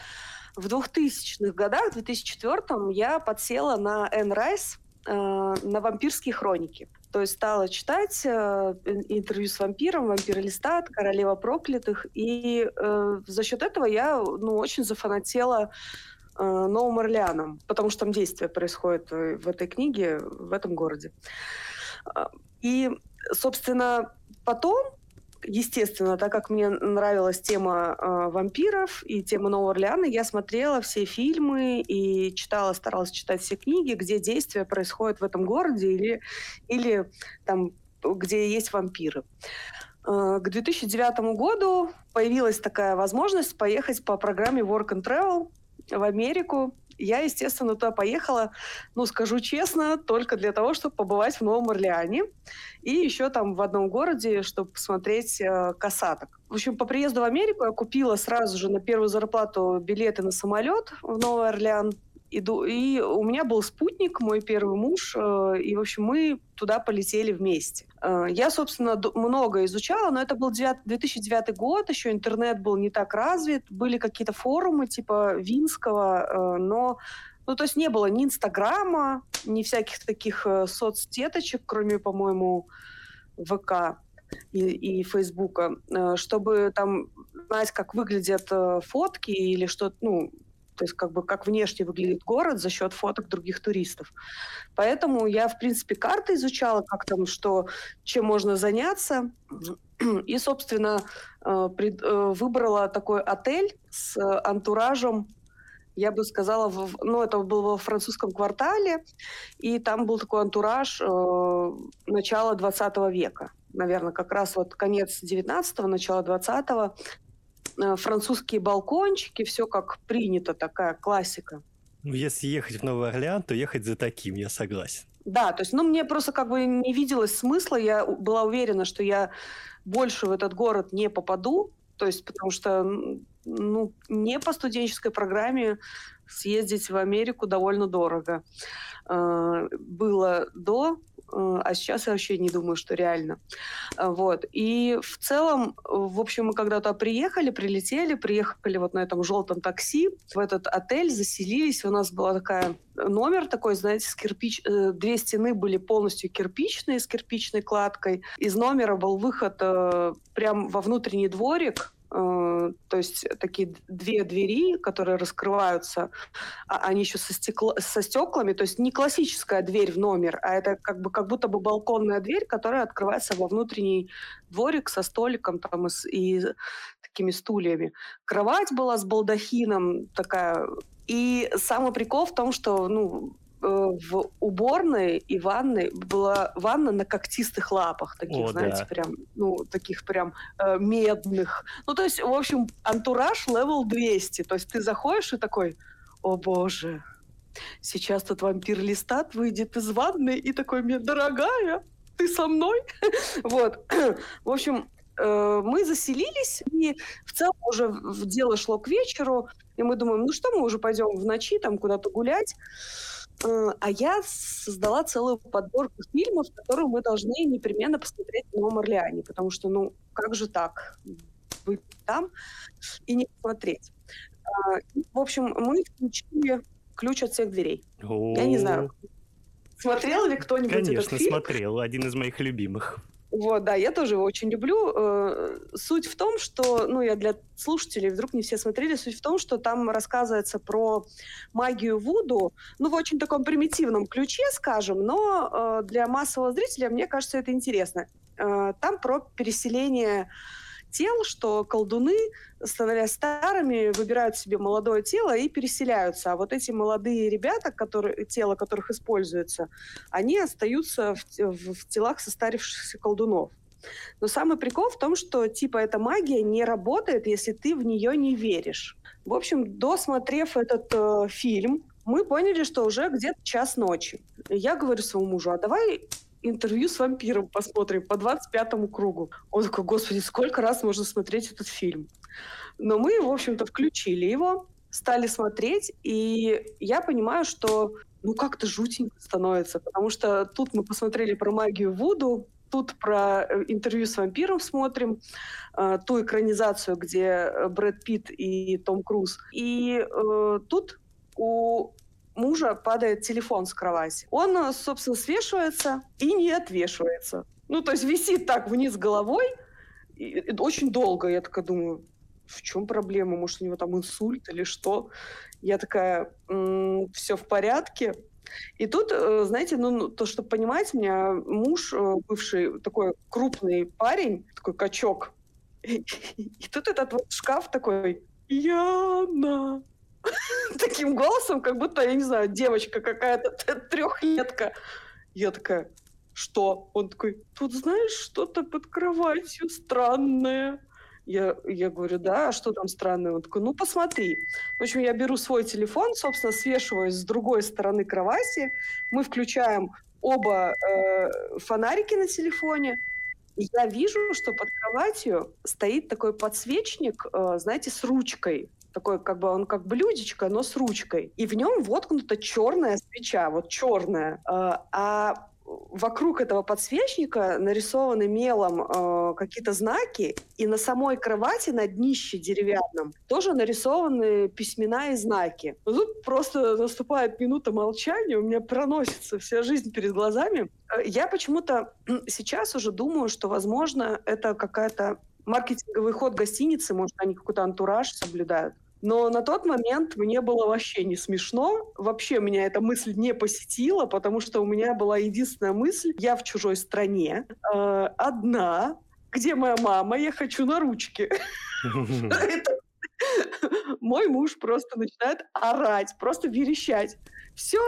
в 2000-х годах, в 2004-м, я подсела на Энн Райс, на «Вампирские хроники». То есть стала читать э, интервью с вампиром, «Вампир Листат», «Королева проклятых». И э, за счет этого я ну, очень зафанатела э, Новым Орлеаном, потому что там действие происходит э, в этой книге, в этом городе. Э, и, собственно, потом естественно, так как мне нравилась тема э, вампиров и тема Нового Орлеана, я смотрела все фильмы и читала, старалась читать все книги, где действия происходят в этом городе или, или там, где есть вампиры. Э, к 2009 году появилась такая возможность поехать по программе Work and Travel в Америку я, естественно, туда поехала, ну, скажу честно, только для того, чтобы побывать в Новом Орлеане и еще там в одном городе, чтобы посмотреть э, касаток. В общем, по приезду в Америку я купила сразу же на первую зарплату билеты на самолет в Новый Орлеан иду, и у меня был спутник, мой первый муж, э, и, в общем, мы туда полетели вместе. Э, я, собственно, много изучала, но это был 2009 год, еще интернет был не так развит, были какие-то форумы типа Винского, э, но ну, то есть не было ни Инстаграма, ни всяких таких соцсеточек, кроме, по-моему, ВК и, и Фейсбука, чтобы там знать, как выглядят фотки или что, ну, то есть как бы как внешне выглядит город за счет фоток других туристов. Поэтому я, в принципе, карты изучала, как там, что, чем можно заняться. И, собственно, э, э, выбрала такой отель с антуражем я бы сказала, в, ну, это было во французском квартале, и там был такой антураж э, начала 20 века. Наверное, как раз вот конец 19-го, начало 20-го. Э, французские балкончики, все как принято, такая классика. Ну, если ехать в Новый Орлеан, то ехать за таким, я согласен. Да, то есть, ну, мне просто как бы не виделось смысла, я была уверена, что я больше в этот город не попаду, то есть, потому что, ну, не по студенческой программе съездить в Америку довольно дорого. Э, было до а сейчас я вообще не думаю, что реально. Э, вот. И в целом, в общем, мы когда-то приехали, прилетели, приехали вот на этом желтом такси в этот отель, заселились. У нас была такая номер такой, знаете, с кирпич... Э, две стены были полностью кирпичные, с кирпичной кладкой. Из номера был выход прям во внутренний дворик, Э, то есть такие две двери, которые раскрываются, а они еще со, стекло, со стеклами, то есть не классическая дверь в номер, а это как, бы, как будто бы балконная дверь, которая открывается во внутренний дворик со столиком там и, и такими стульями. Кровать была с балдахином такая. И самый прикол в том, что ну, Э, в уборной и ванной была ванна на когтистых лапах, таких, О, знаете, да. прям, ну, таких прям э, медных. Ну, то есть, в общем, антураж level 200. То есть ты заходишь и такой, о боже, сейчас тут вампир Листат выйдет из ванны и такой мне, дорогая, ты со мной? вот. В общем, э, мы заселились, и в целом уже дело шло к вечеру, и мы думаем, ну что, мы уже пойдем в ночи там куда-то гулять. Э, а я создала целую подборку фильмов, которые мы должны непременно посмотреть в Новом Орлеане, потому что, ну, как же так? Быть там и не посмотреть. А, в общем, мы включили ключ от всех дверей. Я не знаю, смотрел ли кто-нибудь Конечно, этот фильм? смотрел. Один из моих любимых. Вот, да, я тоже его очень люблю. Э, суть в том, что, ну, я для слушателей, вдруг не все смотрели, суть в том, что там рассказывается про магию Вуду, ну, в очень таком примитивном ключе, скажем, но э, для массового зрителя, мне кажется, это интересно. Э, там про переселение тел, что колдуны, становясь старыми, выбирают себе молодое тело и переселяются. А вот эти молодые ребята, которые, тело которых используется, они остаются в, в, в телах состарившихся колдунов. Но самый прикол в том, что типа эта магия не работает, если ты в нее не веришь. В общем, досмотрев этот э, фильм, мы поняли, что уже где-то час ночи. Я говорю своему мужу, а давай интервью с вампиром посмотрим по 25-му кругу. Он такой, господи, сколько раз можно смотреть этот фильм? Но мы, в общем-то, включили его, стали смотреть, и я понимаю, что ну как-то жутенько становится, потому что тут мы посмотрели про магию Вуду, тут про э, интервью с вампиром смотрим, э, ту экранизацию, где э, Брэд Питт и Том Круз. И э, тут у мужа падает телефон с кровати. Он, э, собственно, свешивается и не отвешивается. Ну, то есть висит так вниз головой, и, и очень долго. Я такая думаю, в чем проблема? Может, у него там инсульт или что? Я такая, м-м, все в порядке. И тут, э, знаете, ну, ну, то, чтобы понимать, у меня муж, э, бывший такой крупный парень, такой качок, и, тут этот вот шкаф такой, Яна, таким голосом, как будто, я не знаю, девочка какая-то трехлетка. Я такая, что? Он такой, тут знаешь, что-то под кроватью странное. Я, я говорю, да, а что там странное? Он такой, ну посмотри. В общем, я беру свой телефон, собственно, свешиваюсь с другой стороны кровати, мы включаем оба э, фонарики на телефоне, я вижу, что под кроватью стоит такой подсвечник, э, знаете, с ручкой такой, как бы он как блюдечко, но с ручкой. И в нем воткнута черная свеча, вот черная. А, а вокруг этого подсвечника нарисованы мелом э, какие-то знаки, и на самой кровати, на днище деревянном, тоже нарисованы письмена и знаки. Тут просто наступает минута молчания, у меня проносится вся жизнь перед глазами. Э, я почему-то сейчас уже думаю, что, возможно, это какая-то маркетинговый ход гостиницы, может, они какой-то антураж соблюдают. Но на тот момент мне было вообще не смешно. Вообще меня эта мысль не посетила, потому что у меня была единственная мысль. Я в чужой стране, э, одна, где моя мама, я хочу на ручки. Мой муж просто начинает орать, просто верещать. Все,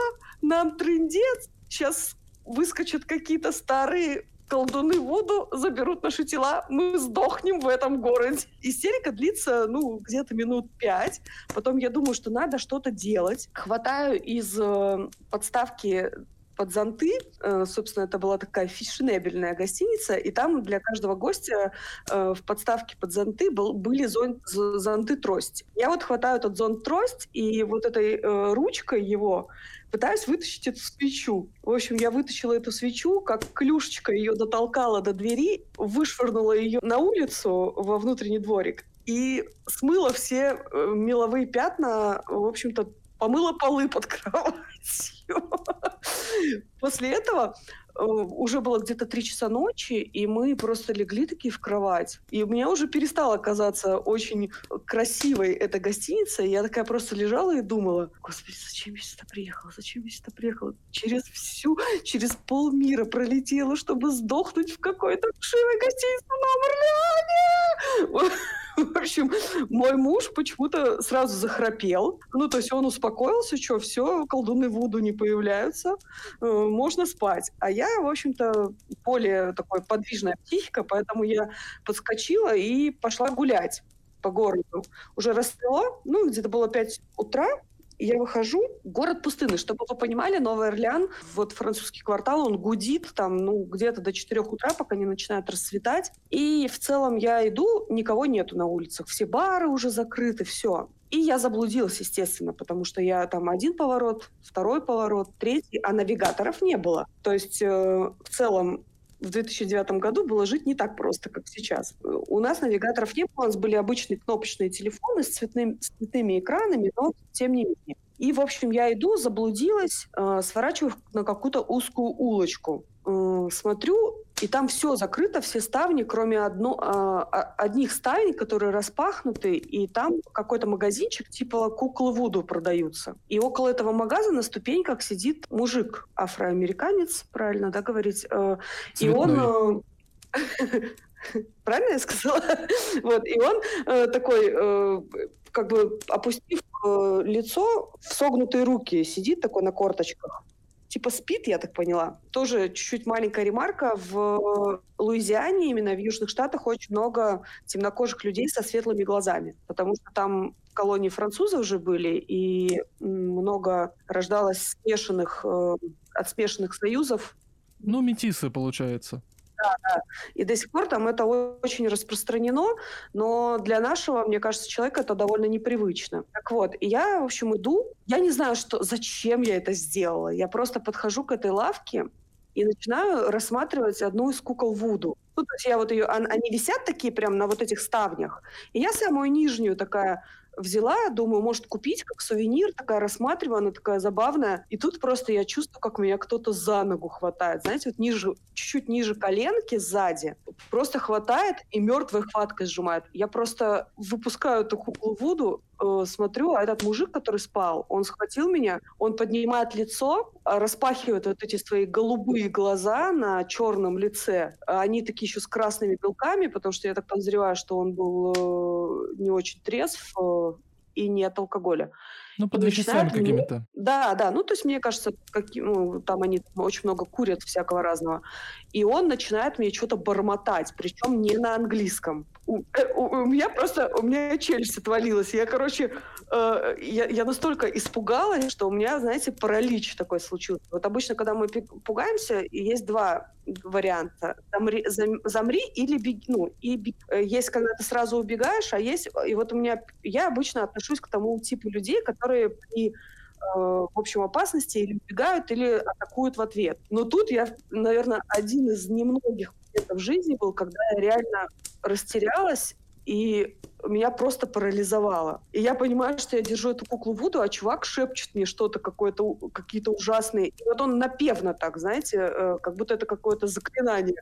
нам трындец, сейчас выскочат какие-то старые колдуны воду заберут наши тела, мы сдохнем в этом городе. Истерика длится, ну, где-то минут пять. Потом я думаю, что надо что-то делать. Хватаю из э, подставки под зонты. Э, собственно, это была такая фешенебельная гостиница, и там для каждого гостя э, в подставке под зонты был, были зон, зонты-трость. Я вот хватаю этот зонт-трость, и вот этой э, ручкой его пытаюсь вытащить эту свечу. В общем, я вытащила эту свечу, как клюшечка ее дотолкала до двери, вышвырнула ее на улицу во внутренний дворик и смыла все э, меловые пятна, в общем-то, помыла полы под кроватью. После этого уже было где-то три часа ночи, и мы просто легли такие в кровать. И у меня уже перестала казаться очень красивой эта гостиница. Я такая просто лежала и думала, господи, зачем я сюда приехала? Зачем я сюда приехала? Через всю, через полмира пролетела, чтобы сдохнуть в какой-то вшивой гостинице на Орлеане! В общем, мой муж почему-то сразу захрапел. Ну, то есть он успокоился, что все, колдуны Вуду не появляются, э, можно спать. А я, в общем-то, более такой подвижная психика, поэтому я подскочила и пошла гулять по городу. Уже расцвело, ну, где-то было 5 утра, я выхожу, город пустынный. Чтобы вы понимали, Новый Орлеан, вот французский квартал, он гудит там, ну, где-то до 4 утра, пока не начинает расцветать. И в целом я иду, никого нету на улицах. Все бары уже закрыты, все. И я заблудилась, естественно, потому что я там один поворот, второй поворот, третий, а навигаторов не было. То есть э, в целом в 2009 году было жить не так просто, как сейчас. У нас навигаторов не было, у нас были обычные кнопочные телефоны с, цветным, с цветными экранами, но тем не менее. И, в общем, я иду, заблудилась, э, сворачиваю на какую-то узкую улочку. Э, смотрю, и там все закрыто, все ставни, кроме одно, э, одних ставней, которые распахнуты, и там какой-то магазинчик типа куклы Вуду продаются. И около этого магаза на ступеньках сидит мужик, афроамериканец, правильно, да, говорить? Э, и он... Э, правильно я сказала? вот, и он э, такой, э, как бы опустив э, лицо в согнутые руки, сидит такой на корточках типа спит, я так поняла. Тоже чуть-чуть маленькая ремарка. В Луизиане, именно в Южных Штатах, очень много темнокожих людей со светлыми глазами, потому что там колонии французов же были, и много рождалось смешанных, э, от смешанных союзов. Ну, метисы, получается. Да, да. И до сих пор там это очень распространено, но для нашего, мне кажется, человека это довольно непривычно. Так вот, и я, в общем, иду. Я не знаю, что, зачем я это сделала. Я просто подхожу к этой лавке и начинаю рассматривать одну из кукол Вуду. Ну, то есть я вот ее, они висят такие прям на вот этих ставнях, и я самую нижнюю такая взяла, думаю, может купить как сувенир, такая рассматриваю, она такая забавная. И тут просто я чувствую, как меня кто-то за ногу хватает. Знаете, вот ниже, чуть-чуть ниже коленки сзади. Просто хватает и мертвой хваткой сжимает. Я просто выпускаю эту куклу Вуду, э, смотрю, а этот мужик, который спал, он схватил меня, он поднимает лицо, а, распахивает вот эти свои голубые глаза на черном лице. Они такие еще с красными белками, потому что я так подозреваю, что он был э, не очень трезв э, и не от алкоголя. Ну, под веществами какими-то. Да, да. Ну, то есть, мне кажется, как, ну, там они очень много курят всякого разного. И он начинает мне что-то бормотать, причем не на английском. У, у, у меня просто, у меня челюсть отвалилась. Я, короче, э, я, я настолько испугалась, что у меня, знаете, паралич такой случился. Вот обычно, когда мы пугаемся, есть два варианта. Замри, зам, замри или беги. Ну, и беги. Э, есть, когда ты сразу убегаешь, а есть... И вот у меня... Я обычно отношусь к тому типу людей, которые при Э, в общем опасности или убегают, или атакуют в ответ. Но тут я, наверное, один из немногих моментов жизни был, когда я реально растерялась и меня просто парализовало. И я понимаю, что я держу эту куклу Вуду, а чувак шепчет мне что-то какое-то, какие-то ужасные. И вот он напевно так, знаете, э, как будто это какое-то заклинание.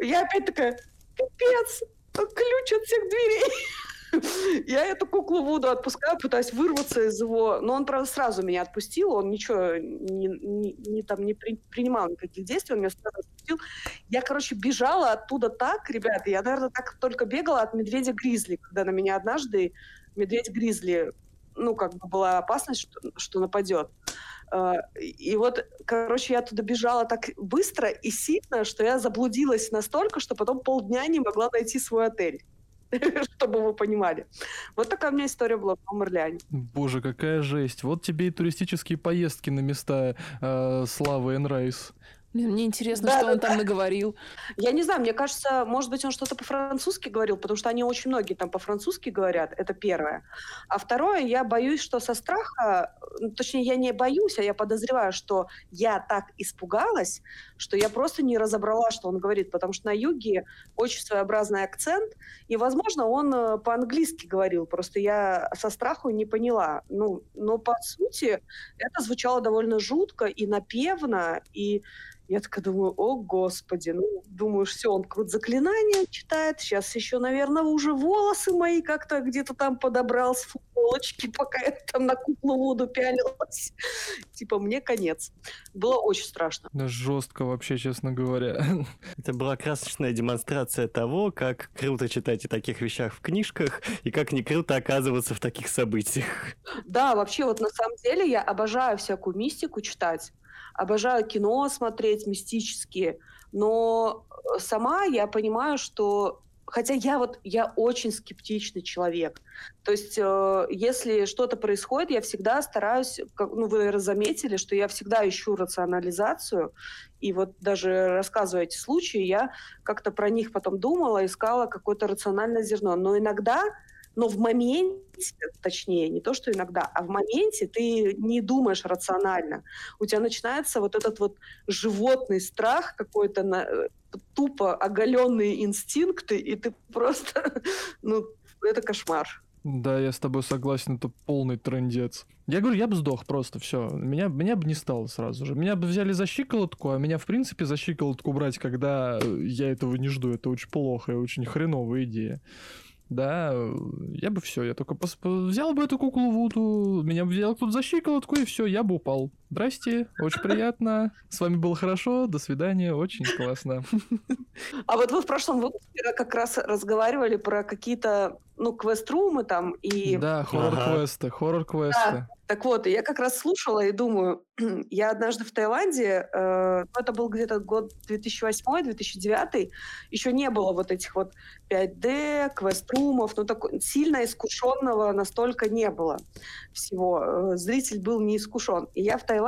Я опять такая, пипец, ключ от всех дверей. Я эту куклу Вуду отпускаю, пытаюсь вырваться из его... Но он, правда, сразу меня отпустил, он ничего не, не, не, там, не при, принимал никаких действий, он меня сразу отпустил. Я, короче, бежала оттуда так, ребята, я, наверное, так только бегала от медведя-гризли, когда на меня однажды медведь-гризли, ну, как бы была опасность, что, что нападет. А, и вот, короче, я туда бежала так быстро и сильно, что я заблудилась настолько, что потом полдня не могла найти свой отель. чтобы вы понимали. Вот такая у меня история была в Орлеане. Боже, какая жесть. Вот тебе и туристические поездки на места э, славы Энрайс. Мне интересно, да, что да, он да. там наговорил. Я не знаю, мне кажется, может быть, он что-то по-французски говорил, потому что они очень многие там по-французски говорят, это первое. А второе, я боюсь, что со страха, ну, точнее, я не боюсь, а я подозреваю, что я так испугалась, что я просто не разобрала, что он говорит, потому что на юге очень своеобразный акцент, и, возможно, он э, по-английски говорил, просто я со страху не поняла. Ну, но, по сути, это звучало довольно жутко и напевно, и я такая думаю, о господи, ну, думаю, все, он какое-то заклинание читает, сейчас еще, наверное, уже волосы мои как-то где-то там подобрал с футболочки, пока я там на куклу воду пялилась. Типа, мне конец. Было очень страшно. Да, жестко вообще, честно говоря. Это была красочная демонстрация того, как круто читать о таких вещах в книжках, и как не круто оказываться в таких событиях. Да, вообще, вот на самом деле я обожаю всякую мистику читать обожаю кино смотреть мистические, но э, сама я понимаю, что хотя я вот, я очень скептичный человек. То есть, э, если что-то происходит, я всегда стараюсь, как, ну, вы, наверное, заметили, что я всегда ищу рационализацию, и вот даже рассказывая эти случаи, я как-то про них потом думала, искала какое-то рациональное зерно. Но иногда но в моменте, точнее, не то, что иногда, а в моменте ты не думаешь рационально. У тебя начинается вот этот вот животный страх какой-то, на, э, тупо оголенные инстинкты, и ты просто, ну, это кошмар. Да, я с тобой согласен, это полный трендец. Я говорю, я бы сдох просто, все. Меня, меня бы не стало сразу же. Меня бы взяли за щиколотку, а меня, в принципе, за щиколотку брать, когда я этого не жду, это очень плохо и очень хреновая идея да, я бы все, я только взял бы эту куклу Вуду, меня бы взял тут за щиколотку, и все, я бы упал. Здрасте, очень приятно, с вами было хорошо, до свидания, очень классно. А вот вы в прошлом выпуске как раз разговаривали про какие-то, ну, квест-румы там и... Да, хоррор-квесты, хоррор-квесты. Да. Так вот, я как раз слушала и думаю, я однажды в Таиланде, э, ну, это был где-то год 2008-2009, еще не было вот этих вот 5D, квест-румов, ну, такой, сильно искушенного настолько не было всего. Э, зритель был не искушен. И я в Таиланде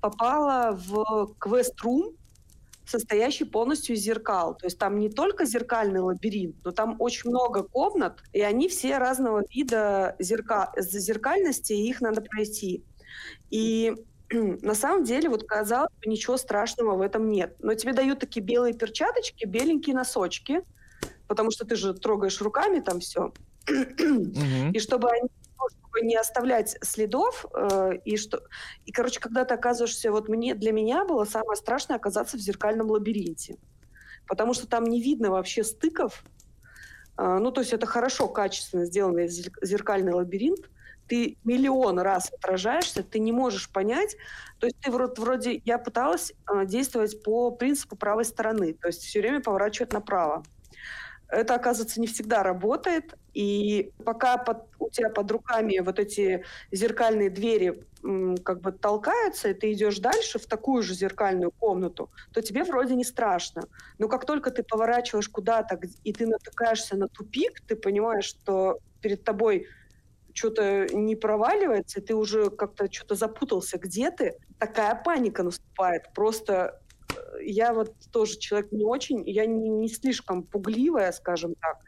попала в квест-рум, состоящий полностью из зеркал. То есть там не только зеркальный лабиринт, но там очень много комнат, и они все разного вида зерка... зеркальности, и их надо пройти. И на самом деле, вот казалось бы, ничего страшного в этом нет. Но тебе дают такие белые перчаточки, беленькие носочки, потому что ты же трогаешь руками там все. И чтобы они чтобы не оставлять следов, э, и что... И, короче, когда ты оказываешься... Вот мне, для меня было самое страшное оказаться в зеркальном лабиринте. Потому что там не видно вообще стыков. Э, ну, то есть это хорошо, качественно сделанный зеркальный лабиринт. Ты миллион раз отражаешься, ты не можешь понять. То есть ты вроде, вроде я пыталась э, действовать по принципу правой стороны, то есть все время поворачивать направо. Это, оказывается, не всегда работает. И пока под, у тебя под руками вот эти зеркальные двери как бы толкаются, и ты идешь дальше в такую же зеркальную комнату, то тебе вроде не страшно. Но как только ты поворачиваешь куда-то, и ты натыкаешься на тупик, ты понимаешь, что перед тобой что-то не проваливается, и ты уже как-то что-то запутался, где ты, такая паника наступает. Просто я вот тоже человек не очень, я не, не слишком пугливая, скажем так,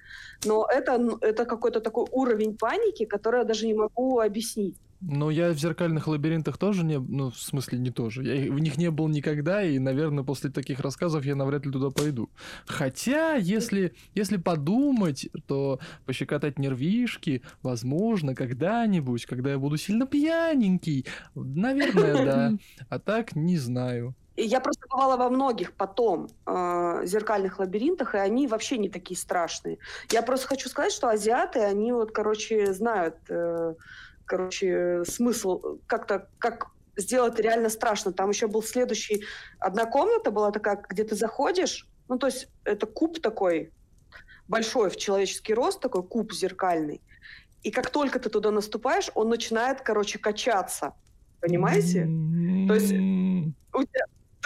но это, это какой-то такой уровень паники, который я даже не могу объяснить. Ну, я в зеркальных лабиринтах тоже не... Ну, в смысле, не тоже. Я в них не был никогда, и, наверное, после таких рассказов я навряд ли туда пойду. Хотя, если, если подумать, то пощекотать нервишки, возможно, когда-нибудь, когда я буду сильно пьяненький, наверное, да. А так, не знаю. Я просто бывала во многих потом э, зеркальных лабиринтах, и они вообще не такие страшные. Я просто хочу сказать, что азиаты, они вот, короче, знают, э, короче, смысл как-то, как сделать реально страшно. Там еще был следующий, одна комната была такая, где ты заходишь, ну, то есть это куб такой, большой в человеческий рост, такой куб зеркальный. И как только ты туда наступаешь, он начинает, короче, качаться. Понимаете? То есть у тебя,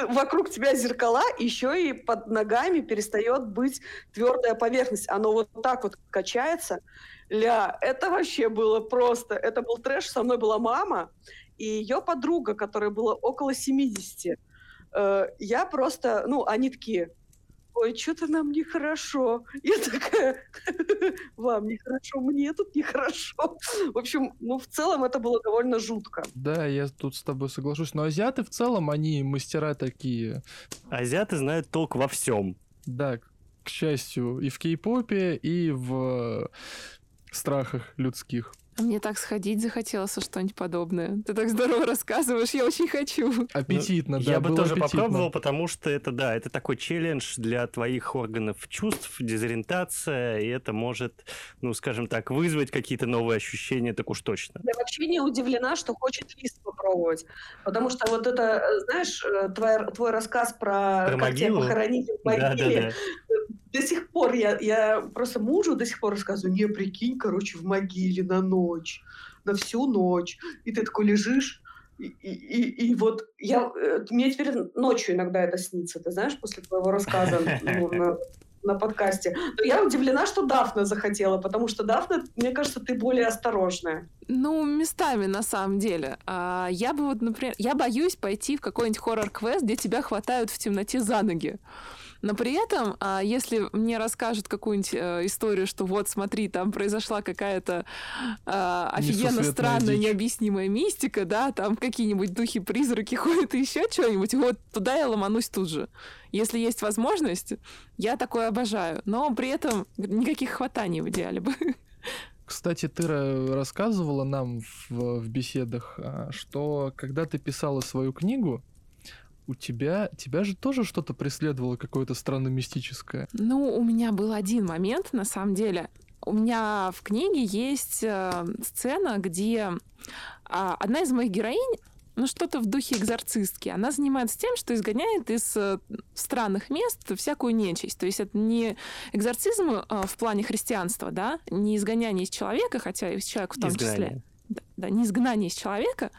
вокруг тебя зеркала, еще и под ногами перестает быть твердая поверхность. Оно вот так вот качается. Ля, это вообще было просто... Это был трэш. Со мной была мама и ее подруга, которая была около 70. Э, я просто... Ну, они такие ой, что-то нам нехорошо. Я такая, вам нехорошо, мне тут нехорошо. В общем, ну, в целом это было довольно жутко. Да, я тут с тобой соглашусь. Но азиаты в целом, они мастера такие. Азиаты знают толк во всем. Да, к счастью, и в кей-попе, и в страхах людских. А мне так сходить захотелось, что-нибудь подобное. Ты так здорово рассказываешь, я очень хочу. Аппетитно, ну, да. Я бы тоже аппетитно. попробовал, потому что это, да, это такой челлендж для твоих органов чувств, дезориентация, и это может, ну, скажем так, вызвать какие-то новые ощущения, так уж точно. Я вообще не удивлена, что хочет лист попробовать, потому что вот это, знаешь, э, твой, твой рассказ про, про как могилу? тебя похоронить в могиле, да, да, да до сих пор я, я просто мужу до сих пор рассказываю, не, прикинь, короче, в могиле на ночь, на всю ночь. И ты такой лежишь, и, и, и, вот я, э, мне теперь ночью иногда это снится, ты знаешь, после твоего рассказа. Ну, на подкасте, то я удивлена, что Дафна захотела, потому что Дафна, мне кажется, ты более осторожная. Ну, местами, на самом деле. А, я бы вот, например, я боюсь пойти в какой-нибудь хоррор-квест, где тебя хватают в темноте за ноги. Но при этом, а, если мне расскажут какую-нибудь э, историю, что вот, смотри, там произошла какая-то а, офигенно странная, дичь. необъяснимая мистика, да, там какие-нибудь духи-призраки ходят и еще что-нибудь, вот туда я ломанусь тут же. Если есть возможность, я такое обожаю. Но при этом никаких хватаний в идеале бы. Кстати, ты рассказывала нам в, в беседах, а, что когда ты писала свою книгу, у тебя, тебя же тоже что-то преследовало, какое-то странно мистическое. Ну, у меня был один момент, на самом деле. У меня в книге есть э, сцена, где э, одна из моих героинь ну, что-то в духе экзорцистки. Она занимается тем, что изгоняет из э, странных мест всякую нечисть. То есть это не экзорцизм э, в плане христианства, да, не изгоняние из человека, хотя и из человека в том изгнание. числе. Да, да, не изгнание из человека,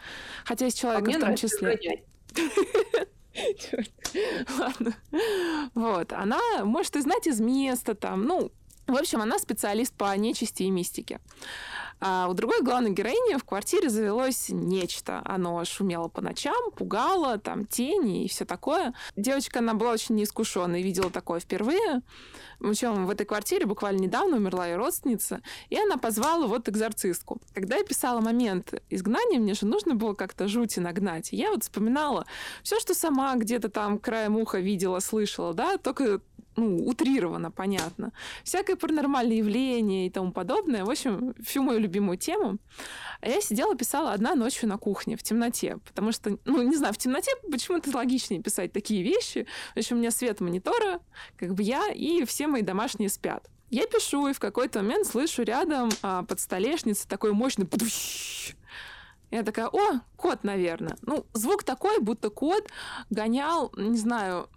хотя из человека а в том числе. Ладно. Вот. Она может и знать из места там, ну, в общем, она специалист по нечисти и мистике. А у другой главной героини в квартире завелось нечто. Оно шумело по ночам, пугало, там тени и все такое. Девочка, она была очень неискушенной, видела такое впервые. Причем в этой квартире буквально недавно умерла ее родственница, и она позвала вот экзорцистку. Когда я писала момент изгнания, мне же нужно было как-то жути нагнать. я вот вспоминала все, что сама где-то там краем уха видела, слышала, да, только ну, утрировано, понятно. Всякое паранормальное явление и тому подобное. В общем, всю мою любимую тему. А я сидела, писала одна ночью на кухне в темноте, потому что, ну, не знаю, в темноте почему-то логичнее писать такие вещи. В общем, у меня свет монитора, как бы я и все мои домашние спят. Я пишу, и в какой-то момент слышу рядом а, под столешницей такой мощный я такая, о, кот, наверное. Ну, звук такой, будто кот гонял, не знаю,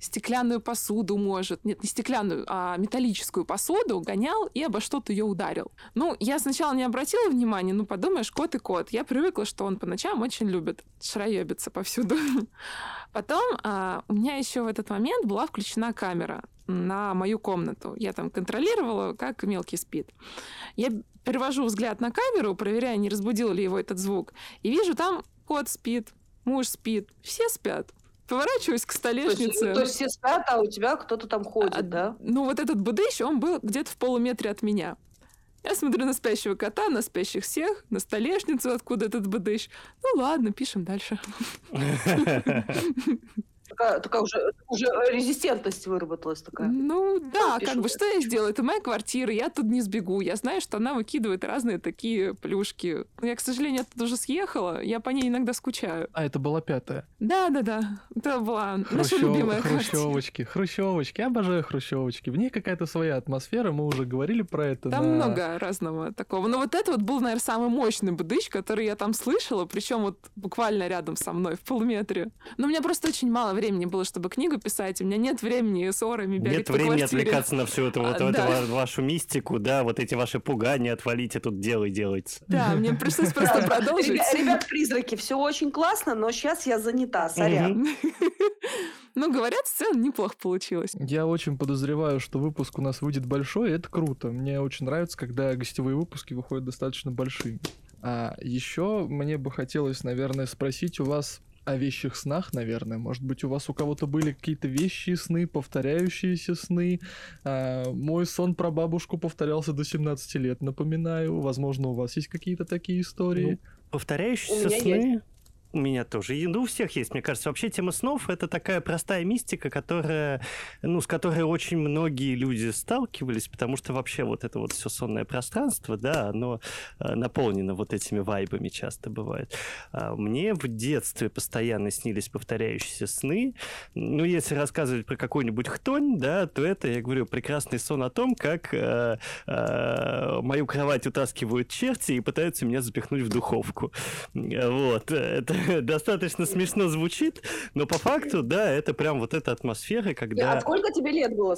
стеклянную посуду, может, нет, не стеклянную, а металлическую посуду, гонял и обо что-то ее ударил. Ну, я сначала не обратила внимания, ну, подумаешь, кот и кот. Я привыкла, что он по ночам очень любит шароебиться повсюду. Потом а, у меня еще в этот момент была включена камера на мою комнату. Я там контролировала, как мелкий спит. Я перевожу взгляд на камеру, проверяя, не разбудил ли его этот звук, и вижу, там кот спит, муж спит, все спят. Поворачиваюсь к столешнице. То есть, то есть все спят, а у тебя кто-то там ходит, а, да? Ну, вот этот будыщ, он был где-то в полуметре от меня. Я смотрю на спящего кота, на спящих всех, на столешницу, откуда этот быдыщ. Ну ладно, пишем дальше. Такая, такая уже, уже резистентность выработалась такая. Ну да, ну, как бы что я сделаю? Это моя квартира, я тут не сбегу. Я знаю, что она выкидывает разные такие плюшки. Я, к сожалению, оттуда уже съехала, я по ней иногда скучаю. А это была пятая? Да, да, да. Это была Хрущев... наша любимая Хрущевочки, хрущевочки. Я обожаю хрущевочки. В ней какая-то своя атмосфера, мы уже говорили про это. Там на... много разного такого. Но вот это вот был, наверное, самый мощный бдыч, который я там слышала, причем вот буквально рядом со мной, в полуметре. Но у меня просто очень мало времени было, чтобы книгу писать. У меня нет времени с орами бегать Нет времени квартире. отвлекаться на всю эту, вот, а, да. эту вашу мистику, да, вот эти ваши пугания, отвалите тут дело и делайте. Да, мне пришлось просто продолжить. Ребят-призраки, все очень классно, но сейчас я занята, сорян. Ну, говорят, в целом неплохо получилось. Я очень подозреваю, что выпуск у нас выйдет большой, и это круто. Мне очень нравится, когда гостевые выпуски выходят достаточно большими. А еще мне бы хотелось, наверное, спросить у вас о вещих снах, наверное. Может быть, у вас у кого-то были какие-то вещи сны, повторяющиеся сны. А, мой сон про бабушку повторялся до 17 лет, напоминаю. Возможно, у вас есть какие-то такие истории. Ну, повторяющиеся сны? Есть. У меня тоже. И, ну, у всех есть, мне кажется. Вообще тема снов — это такая простая мистика, которая, ну, с которой очень многие люди сталкивались, потому что вообще вот это вот все сонное пространство, да, оно э, наполнено вот этими вайбами часто бывает. А мне в детстве постоянно снились повторяющиеся сны. Ну, если рассказывать про какой-нибудь хтонь, да, то это, я говорю, прекрасный сон о том, как э, э, мою кровать утаскивают черти и пытаются меня запихнуть в духовку. Вот. Это достаточно смешно звучит, но по факту, да, это прям вот эта атмосфера, когда... А сколько тебе лет было?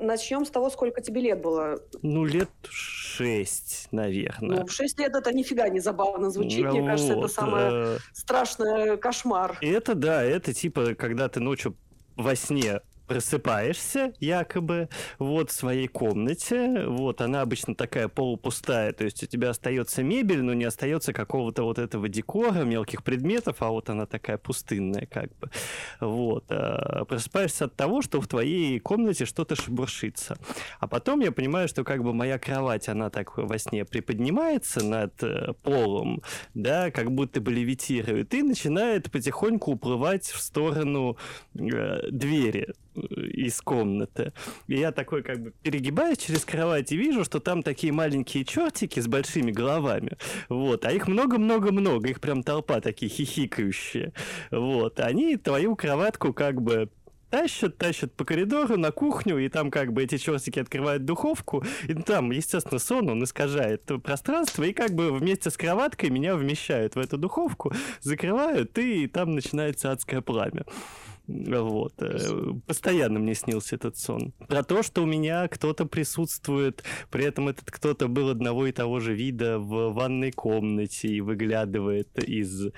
Начнем с того, сколько тебе лет было. Ну, лет шесть, наверное. Ну, шесть лет это нифига не забавно звучит. Мне кажется, это самое э, страшное кошмар. Это, да, это типа, когда ты ночью во сне просыпаешься якобы вот в своей комнате, вот она обычно такая полупустая, то есть у тебя остается мебель, но не остается какого-то вот этого декора, мелких предметов, а вот она такая пустынная как бы. Вот. А просыпаешься от того, что в твоей комнате что-то шебуршится. А потом я понимаю, что как бы моя кровать, она так во сне приподнимается над э, полом, да, как будто бы левитирует, и начинает потихоньку уплывать в сторону э, двери из комнаты. И я такой как бы перегибаюсь через кровать и вижу, что там такие маленькие чертики с большими головами. Вот. А их много-много-много. Их прям толпа такие хихикающие. Вот. Они твою кроватку как бы тащат, тащат по коридору на кухню, и там как бы эти чертики открывают духовку, и там, естественно, сон, он искажает пространство, и как бы вместе с кроваткой меня вмещают в эту духовку, закрывают, и там начинается адское пламя. Вот. Э, постоянно мне снился этот сон. Про то, что у меня кто-то присутствует, при этом этот кто-то был одного и того же вида в ванной комнате и выглядывает из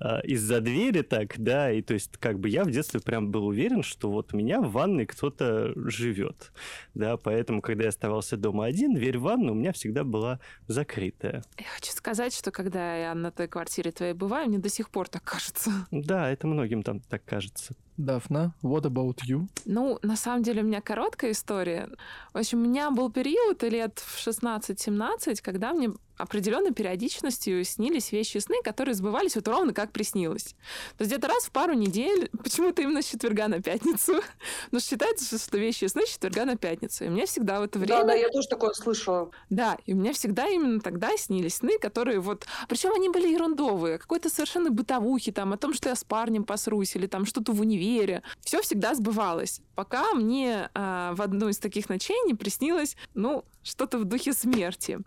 а, из-за двери так, да, и то есть как бы я в детстве прям был уверен, что вот у меня в ванной кто-то живет, да, поэтому, когда я оставался дома один, дверь в ванну у меня всегда была закрытая. Я хочу сказать, что когда я на той квартире твоей бываю, мне до сих пор так кажется. Да, это многим там так кажется. Дафна, what about you? Ну, на самом деле у меня короткая история. В общем, у меня был период лет в 16-17, когда мне определенной периодичностью снились вещи сны, которые сбывались вот ровно как приснилось. То есть где-то раз в пару недель, почему-то именно с четверга на пятницу. Но считается, что вещи сны с четверга на пятницу. И мне всегда в это время... Да, да, я тоже такое слышала. Да, и у меня всегда именно тогда снились сны, которые вот... Причем они были ерундовые. Какой-то совершенно бытовухи, там, о том, что я с парнем посрусь, или там что-то в универе. Все всегда сбывалось. Пока мне э, в одну из таких ночей не приснилось, ну, что-то в духе смерти.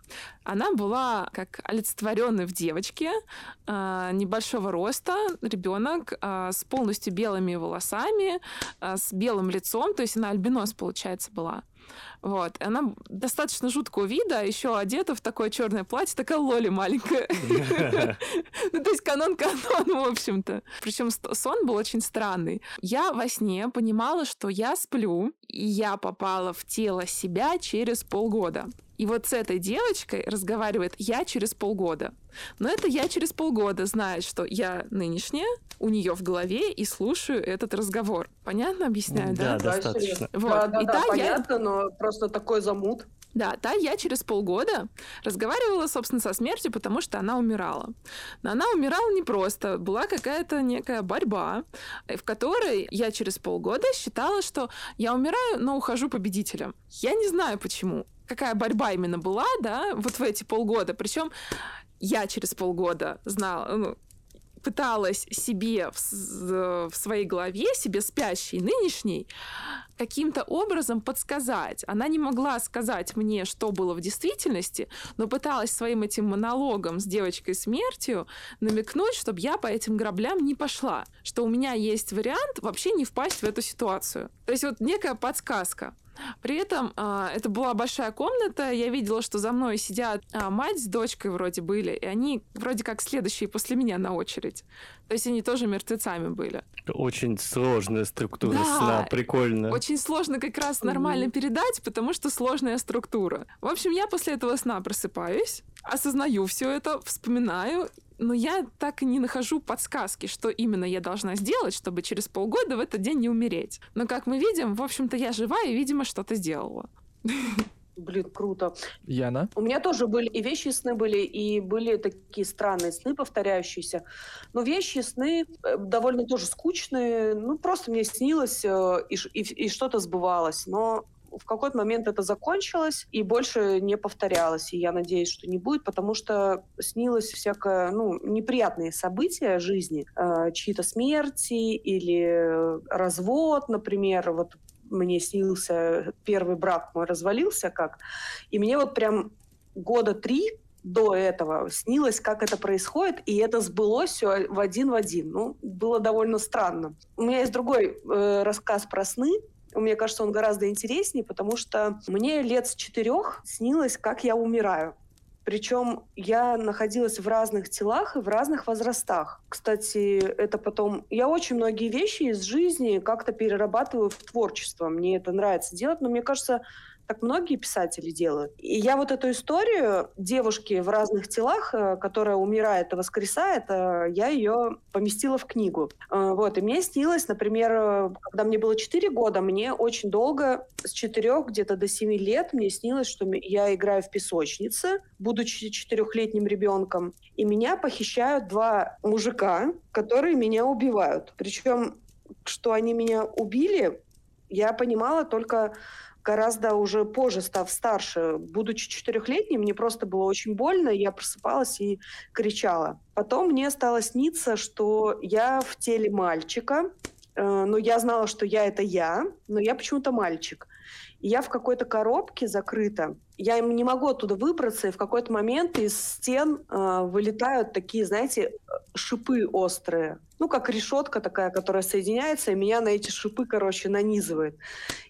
Она была как олицетворенная в девочке, э, небольшого роста, ребенок э, с полностью белыми волосами, э, с белым лицом, то есть она альбинос, получается, была. Вот. И она достаточно жуткого вида, а еще одета в такое черное платье, такая лоли маленькая. Ну, то есть канон-канон, в общем-то. Причем сон был очень странный. Я во сне понимала, что я сплю, и я попала в тело себя через полгода. И вот с этой девочкой разговаривает я через полгода. Но это я через полгода знает, что я нынешняя, у нее в голове и слушаю этот разговор. Понятно объясняю, да? Да, достаточно. Вот. Да, да, и да, да понятно, я... но просто такой замут. Да, да, я через полгода разговаривала, собственно, со смертью, потому что она умирала. Но она умирала не просто. Была какая-то некая борьба, э, в которой я через полгода считала, что я умираю, но ухожу победителем. Я не знаю почему какая борьба именно была, да, вот в эти полгода. Причем я через полгода знала, ну, пыталась себе в, в своей голове, себе спящей, нынешней, каким-то образом подсказать. Она не могла сказать мне, что было в действительности, но пыталась своим этим монологом с девочкой смертью намекнуть, чтобы я по этим граблям не пошла. Что у меня есть вариант вообще не впасть в эту ситуацию. То есть вот некая подсказка. При этом э, это была большая комната, я видела, что за мной сидят э, мать с дочкой вроде были, и они вроде как следующие после меня на очередь. То есть они тоже мертвецами были. Очень сложная структура да, сна, прикольно. Очень сложно как раз нормально передать, потому что сложная структура. В общем, я после этого сна просыпаюсь, осознаю все это, вспоминаю но я так и не нахожу подсказки, что именно я должна сделать, чтобы через полгода в этот день не умереть. Но, как мы видим, в общем-то, я жива и, видимо, что-то сделала. Блин, круто. Яна? У меня тоже были и вещи сны были, и были такие странные сны, повторяющиеся. Но вещи сны э, довольно тоже скучные. Ну, просто мне снилось, э, и, и, и что-то сбывалось. Но в какой-то момент это закончилось и больше не повторялось. И я надеюсь, что не будет, потому что снилось всякое, ну, неприятные события жизни, э, чьи-то смерти или развод, например. Вот мне снился первый брак мой развалился как. И мне вот прям года три до этого снилось, как это происходит, и это сбылось все в один в один. Ну, было довольно странно. У меня есть другой э, рассказ про сны, мне кажется, он гораздо интереснее, потому что мне лет с четырех снилось, как я умираю. Причем я находилась в разных телах и в разных возрастах. Кстати, это потом... Я очень многие вещи из жизни как-то перерабатываю в творчество. Мне это нравится делать, но мне кажется, так многие писатели делают. И я вот эту историю девушки в разных телах, э, которая умирает и воскресает, э, я ее поместила в книгу. Э, вот, и мне снилось, например, когда мне было 4 года, мне очень долго, с 4 где-то до 7 лет, мне снилось, что я играю в песочнице, будучи четырехлетним ребенком, и меня похищают два мужика, которые меня убивают. Причем, что они меня убили, я понимала только гораздо уже позже, став старше, будучи четырехлетней, мне просто было очень больно, я просыпалась и кричала. Потом мне стало сниться, что я в теле мальчика, э, но я знала, что я это я, но я почему-то мальчик. И я в какой-то коробке закрыта. Я не могу оттуда выбраться, и в какой-то момент из стен э, вылетают такие, знаете, шипы острые ну, как решетка такая, которая соединяется, и меня на эти шипы, короче, нанизывает.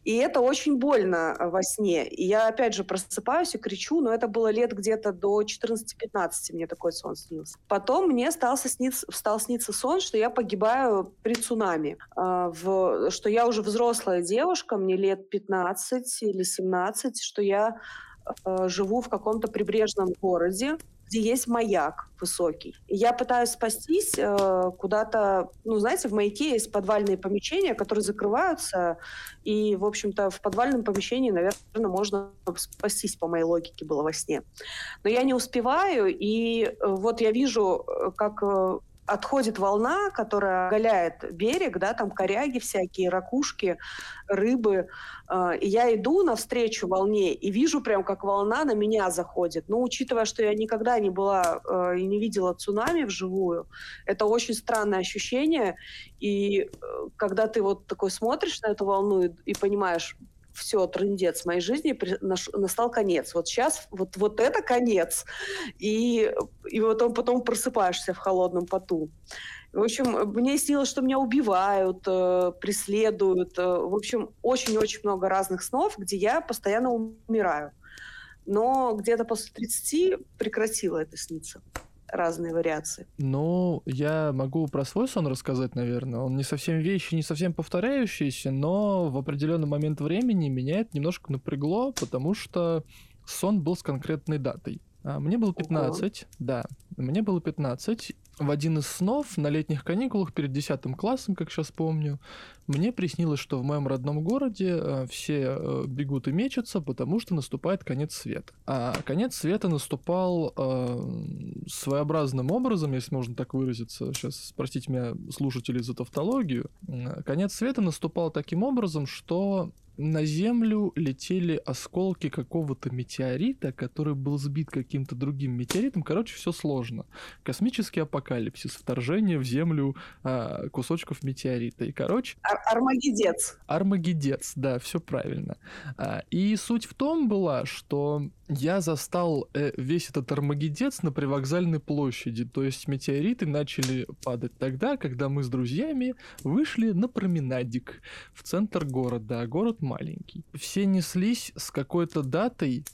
И это очень больно э, во сне. И я, опять же, просыпаюсь и кричу, но это было лет где-то до 14-15 мне такой сон снился. Потом мне стал сниться, стал сниться сон, что я погибаю при цунами, э, в, что я уже взрослая девушка, мне лет 15 или 17, что я э, живу в каком-то прибрежном городе, где есть маяк высокий. И я пытаюсь спастись э, куда-то, ну, знаете, в маяке есть подвальные помещения, которые закрываются, и, в общем-то, в подвальном помещении, наверное, можно спастись, по моей логике, было во сне. Но я не успеваю, и э, вот я вижу, э, как э, отходит волна, которая оголяет берег, да, там коряги всякие, ракушки, рыбы. Э, и я иду навстречу волне и вижу прям, как волна на меня заходит. Но учитывая, что я никогда не была э, и не видела цунами вживую, это очень странное ощущение. И э, когда ты вот такой смотришь на эту волну и понимаешь, все, трындец моей жизни, настал конец. Вот сейчас, вот, вот это конец. И, и вот он потом просыпаешься в холодном поту. В общем, мне снилось, что меня убивают, э, преследуют. Э, в общем, очень-очень много разных снов, где я постоянно умираю. Но где-то после 30 прекратила это сниться разные вариации. Ну, я могу про свой сон рассказать, наверное. Он не совсем вещи, не совсем повторяющийся, но в определенный момент времени меня это немножко напрягло, потому что сон был с конкретной датой. А, мне было 15, Ого. да, мне было 15, в один из снов на летних каникулах перед 10 классом, как сейчас помню, мне приснилось, что в моем родном городе э, все э, бегут и мечутся, потому что наступает конец света. А конец света наступал э, своеобразным образом, если можно так выразиться. Сейчас, простите меня, слушатели, за тавтологию. Конец света наступал таким образом, что на Землю летели осколки какого-то метеорита, который был сбит каким-то другим метеоритом. Короче, все сложно. Космический апокалипсис, вторжение в Землю а, кусочков метеорита. И, короче... Ар Армагедец. Армагедец, да, все правильно. А, и суть в том была, что я застал э, весь этот армагедец на привокзальной площади. То есть метеориты начали падать тогда, когда мы с друзьями вышли на променадик в центр города, а город маленький. Все неслись с какой-то датой,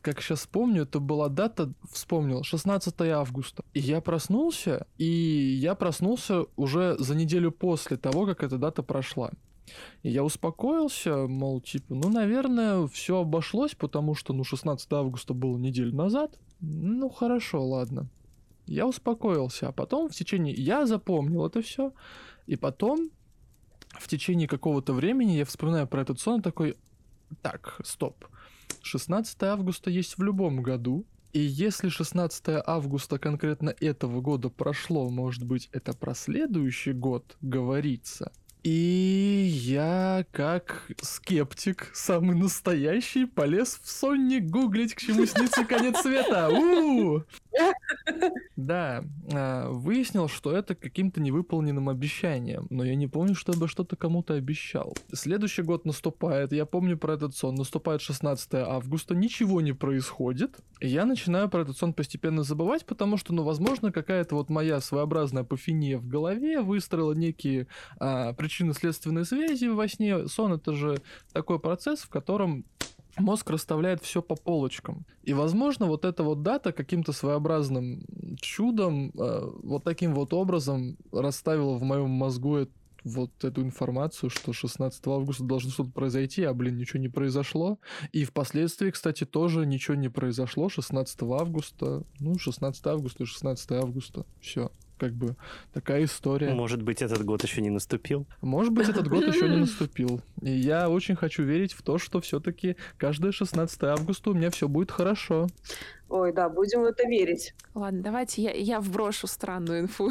как сейчас помню, это была дата, вспомнил, 16 августа. И я проснулся, и я проснулся уже за неделю после того, как эта дата прошла. И я успокоился, мол, типа, ну, наверное, все обошлось, потому что, ну, 16 августа было неделю назад. Ну, хорошо, ладно. Я успокоился, а потом в течение... Я запомнил это все, и потом в течение какого-то времени я вспоминаю про этот сон такой, так, стоп. 16 августа есть в любом году, и если 16 августа конкретно этого года прошло, может быть, это про следующий год говорится, и я, как скептик, самый настоящий, полез в сонник гуглить, к чему снится конец света. У-у-у! Да, а, выяснил, что это каким-то невыполненным обещанием, но я не помню, чтобы что-то кому-то обещал. Следующий год наступает, я помню про этот сон, наступает 16 августа, ничего не происходит, я начинаю про этот сон постепенно забывать, потому что, ну, возможно, какая-то вот моя своеобразная пофиния в голове выстроила некие а, причинно-следственные связи во сне. Сон — это же такой процесс, в котором мозг расставляет все по полочкам. И, возможно, вот эта вот дата каким-то своеобразным чудом, э, вот таким вот образом расставила в моем мозгу вот эту информацию, что 16 августа должно что-то произойти, а, блин, ничего не произошло. И впоследствии, кстати, тоже ничего не произошло. 16 августа, ну, 16 августа, 16 августа, все как бы такая история. Может быть, этот год еще не наступил? Может быть, этот год еще не наступил. И я очень хочу верить в то, что все-таки каждое 16 августа у меня все будет хорошо. Ой, да, будем в это верить. Ладно, давайте я, я вброшу странную инфу.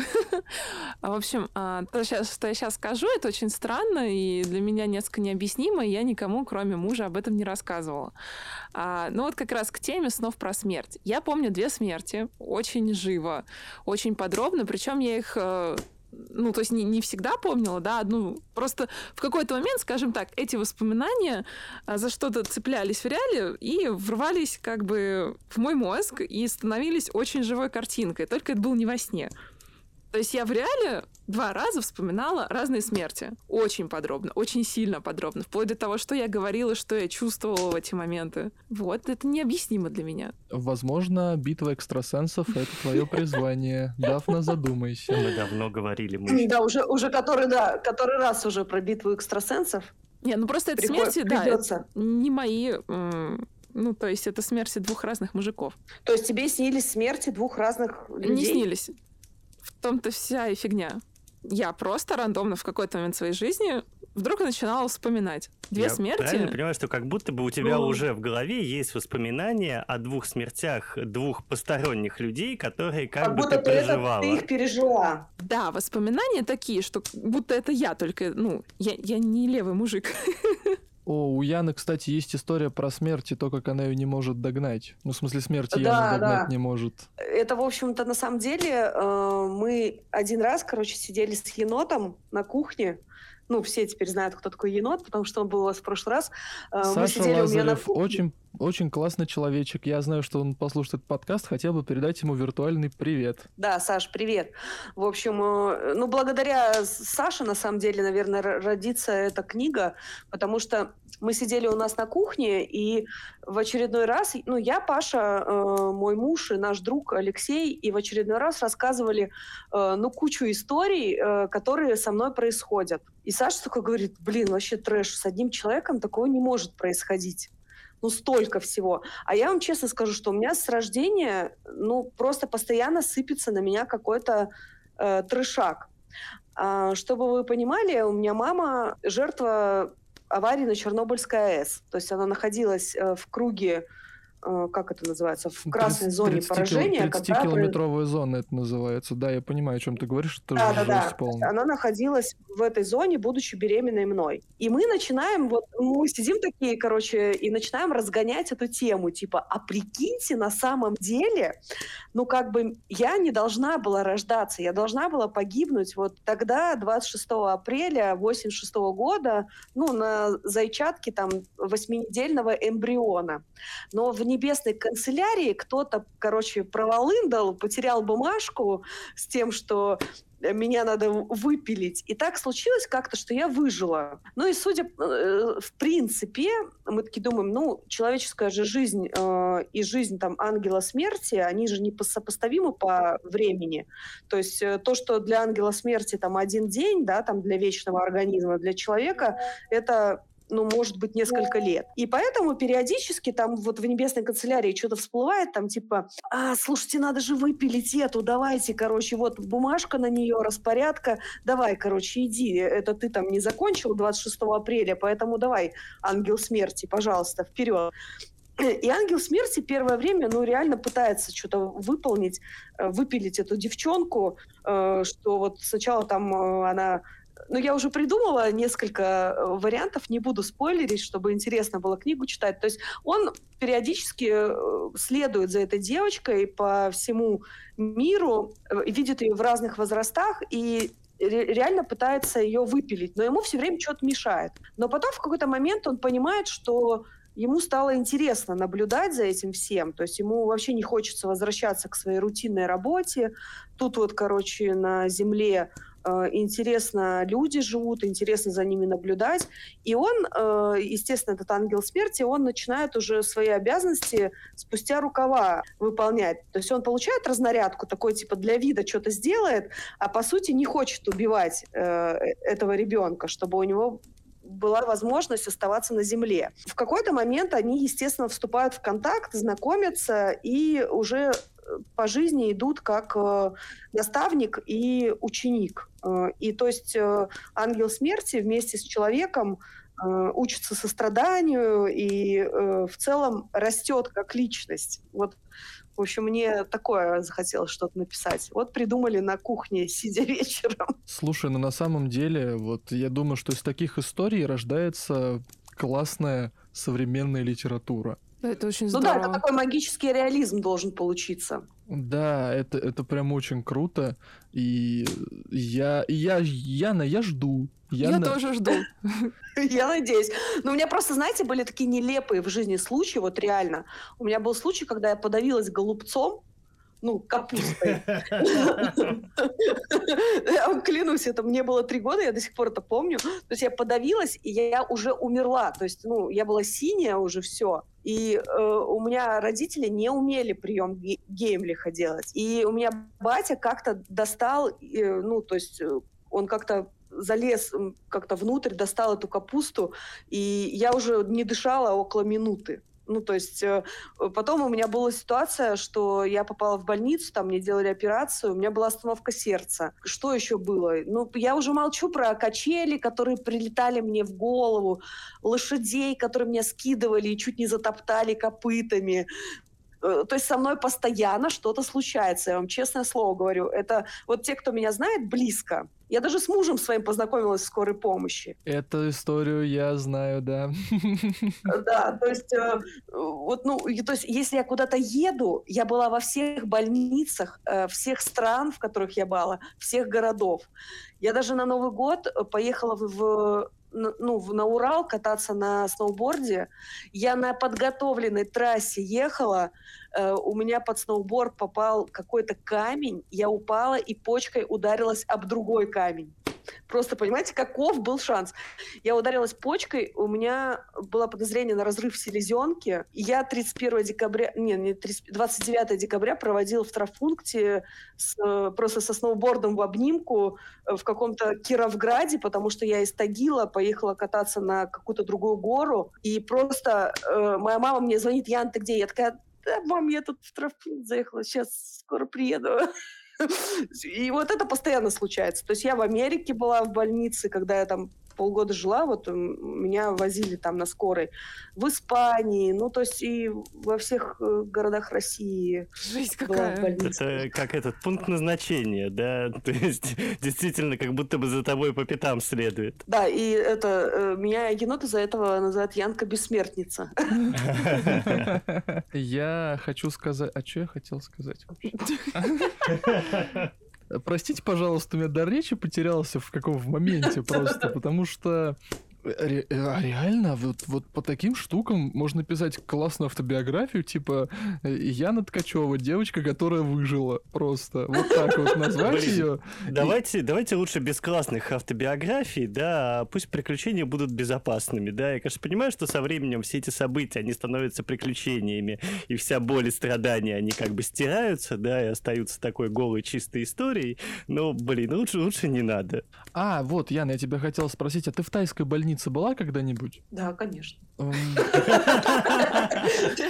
В общем, а, то, что я сейчас скажу, это очень странно и для меня несколько необъяснимо, и я никому, кроме мужа, об этом не рассказывала. А, ну вот как раз к теме снов про смерть. Я помню две смерти очень живо, очень подробно, причем я их э, ну, то есть не, не всегда помнила, да, ну, просто в какой-то момент, скажем так, эти воспоминания а, за что-то цеплялись в реале и врывались как бы в мой мозг и становились очень живой картинкой, только это было не во сне. То есть я в реале два раза вспоминала разные смерти. Очень подробно, очень сильно подробно. Вплоть до того, что я говорила, что я чувствовала в эти моменты. Вот, это необъяснимо для меня. Возможно, битва экстрасенсов — это твое призвание. Дафна, задумайся. Мы давно говорили. Мы... Да, уже, уже который, да, который раз уже про битву экстрасенсов. Не, ну просто это Приход... смерти, да, не мои ну, то есть это смерти двух разных мужиков. То есть тебе снились смерти двух разных людей? Не снились. В том-то вся и фигня я просто рандомно в какой-то момент своей жизни вдруг начинала вспоминать. Две я смерти. Правильно понимаю, что как будто бы у тебя ну... уже в голове есть воспоминания о двух смертях двух посторонних людей, которые как, как бы будто ты переживала. Это, ты их пережила. Да, воспоминания такие, что будто это я только, ну, я, я не левый мужик. О, у Яны, кстати, есть история про смерть и то, как она ее не может догнать. Ну, в смысле, смерти да, Яна догнать да. не может. Это, в общем-то, на самом деле, э, мы один раз, короче, сидели с енотом на кухне, ну, все теперь знают, кто такой енот, потому что он был у вас в прошлый раз. Э, Саша мы сидели Лазарев, у меня на кухне. очень очень классный человечек. Я знаю, что он послушает этот подкаст. Хотел бы передать ему виртуальный привет. Да, Саш, привет. В общем, э, ну, благодаря Саше, на самом деле, наверное, родится эта книга, потому что мы сидели у нас на кухне, и в очередной раз, ну, я, Паша, э, мой муж и наш друг Алексей, и в очередной раз рассказывали, э, ну, кучу историй, которые со мной происходят. И Саша такой говорит, блин, вообще трэш, с одним человеком такого не может происходить ну, столько всего. А я вам честно скажу, что у меня с рождения, ну, просто постоянно сыпется на меня какой-то э, трешак. А, чтобы вы понимали, у меня мама жертва аварии на Чернобыльской АЭС. То есть она находилась э, в круге как это называется, в красной 30, зоне 30 поражения. 30-километровая зона это называется. Да, я понимаю, о чем ты говоришь. Это да, да, да. Полный. Она находилась в этой зоне, будучи беременной мной. И мы начинаем, вот мы сидим такие, короче, и начинаем разгонять эту тему. Типа, а прикиньте, на самом деле, ну как бы я не должна была рождаться, я должна была погибнуть вот тогда, 26 апреля 86 года, ну, на зайчатке там восьминедельного эмбриона. Но в небесной канцелярии кто-то, короче, проволындал, потерял бумажку с тем, что меня надо выпилить. И так случилось как-то, что я выжила. Ну и судя, э, в принципе, мы таки думаем, ну, человеческая же жизнь э, и жизнь там ангела смерти, они же не сопоставимы по времени. То есть э, то, что для ангела смерти там один день, да, там для вечного организма, для человека, это ну, может быть, несколько лет. И поэтому периодически там вот в небесной канцелярии что-то всплывает, там типа, а, слушайте, надо же выпилить эту, давайте, короче, вот бумажка на нее, распорядка, давай, короче, иди, это ты там не закончил 26 апреля, поэтому давай, ангел смерти, пожалуйста, вперед. И ангел смерти первое время, ну, реально пытается что-то выполнить, э, выпилить эту девчонку, э, что вот сначала там э, она ну, я уже придумала несколько э, вариантов, не буду спойлерить, чтобы интересно было книгу читать. То есть он периодически э, следует за этой девочкой по всему миру, э, видит ее в разных возрастах и реально пытается ее выпилить, но ему все время что-то мешает. Но потом в какой-то момент он понимает, что ему стало интересно наблюдать за этим всем. То есть ему вообще не хочется возвращаться к своей рутинной работе. Тут вот, короче, на Земле интересно люди живут, интересно за ними наблюдать. И он, э, естественно, этот ангел смерти, он начинает уже свои обязанности спустя рукава выполнять. То есть он получает разнарядку, такой типа для вида что-то сделает, а по сути не хочет убивать э, этого ребенка, чтобы у него была возможность оставаться на земле. В какой-то момент они, естественно, вступают в контакт, знакомятся и уже э, по жизни идут как э, наставник и ученик. Э, и то есть э, ангел смерти вместе с человеком учится состраданию и э, в целом растет как личность. Вот в общем, мне такое захотелось что-то написать. Вот придумали на кухне, сидя вечером. Слушай, ну на самом деле, вот я думаю, что из таких историй рождается классная современная литература. Да, это очень Ну здорово. да, это такой магический реализм должен получиться. Да, это, это прям очень круто. И я, я, Яна, я жду. Я Яна- тоже жду. Я надеюсь. Но у меня просто, знаете, были такие нелепые в жизни случаи, вот реально. У меня был случай, когда я подавилась голубцом, ну, капустой. Клянусь, это мне было три года, я до сих пор это помню. То есть я подавилась, и я уже умерла. То есть, ну, я была синяя уже все. И э, у меня родители не умели прием ге- геймлиха делать. И у меня батя как-то достал, э, ну, то есть э, он как-то залез как-то внутрь, достал эту капусту, и я уже не дышала около минуты. Ну, то есть э, потом у меня была ситуация, что я попала в больницу, там мне делали операцию, у меня была остановка сердца. Что еще было? Ну, я уже молчу про качели, которые прилетали мне в голову, лошадей, которые меня скидывали и чуть не затоптали копытами. Э, То есть со мной постоянно что-то случается, я вам честное слово говорю. Это вот те, кто меня знает близко. Я даже с мужем своим познакомилась в скорой помощи. Эту историю я знаю, да. Да, то есть, э, вот, ну, то есть, если я куда-то еду, я была во всех больницах, э, всех стран, в которых я была, всех городов. Я даже на Новый год э, поехала в, ну, на Урал кататься на сноуборде. Я на подготовленной трассе ехала, э, у меня под сноуборд попал какой-то камень, я упала и почкой ударилась об другой камень. Просто понимаете, каков был шанс? Я ударилась почкой, у меня было подозрение на разрыв селезенки. Я 31 декабря, не, не 30, 29 декабря проводила в травмпункте с, просто со сноубордом в обнимку э, в каком-то Кировграде, потому что я из Тагила поехала кататься на какую-то другую гору. И просто э, моя мама мне звонит, Ян, ты где? Я такая, да, мам, я тут в травмпункт заехала, сейчас скоро приеду. И вот это постоянно случается. То есть я в Америке была в больнице, когда я там полгода жила, вот меня возили там на скорой. В Испании, ну то есть и во всех э, городах России в какая. больнице. Это как этот пункт назначения, да? То есть действительно как будто бы за тобой по пятам следует. Да, и это э, меня енот из-за этого называют Янка Бессмертница. Я хочу сказать... А что я хотел сказать вообще? Простите, пожалуйста, у меня дар речи потерялся в каком в моменте просто, потому что ре- а реально, вот, вот по таким штукам можно писать классную автобиографию, типа э, Яна Ткачева, девочка, которая выжила просто. Вот так вот назвать ее. Давайте, давайте лучше без классных автобиографий, да, а пусть приключения будут безопасными, да. Я, конечно, понимаю, что со временем все эти события, они становятся приключениями, и вся боль и страдания, они как бы стираются, да, и остаются такой голой чистой историей, но, блин, лучше, лучше не надо. А, вот, Яна, я тебя хотел спросить, а ты в тайской больнице была когда-нибудь? Да, конечно.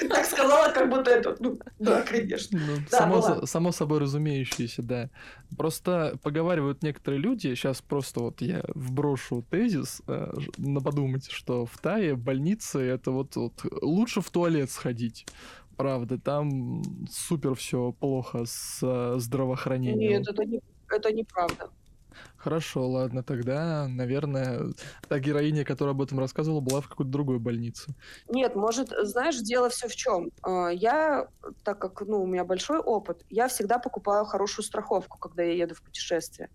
Так сказала, как будто это... ну, Да, конечно. Ну, само, собой разумеющееся, да. Просто поговаривают некоторые люди, сейчас просто вот я вброшу тезис, э, на подумать, что в Тае больницы это вот, вот лучше в туалет сходить. Правда, там супер все плохо с э, здравоохранением. Нет, это не это неправда. Хорошо, ладно, тогда, наверное, та героиня, которая об этом рассказывала, была в какой-то другой больнице. Нет, может, знаешь, дело все в чем. Я, так как ну, у меня большой опыт, я всегда покупаю хорошую страховку, когда я еду в путешествие.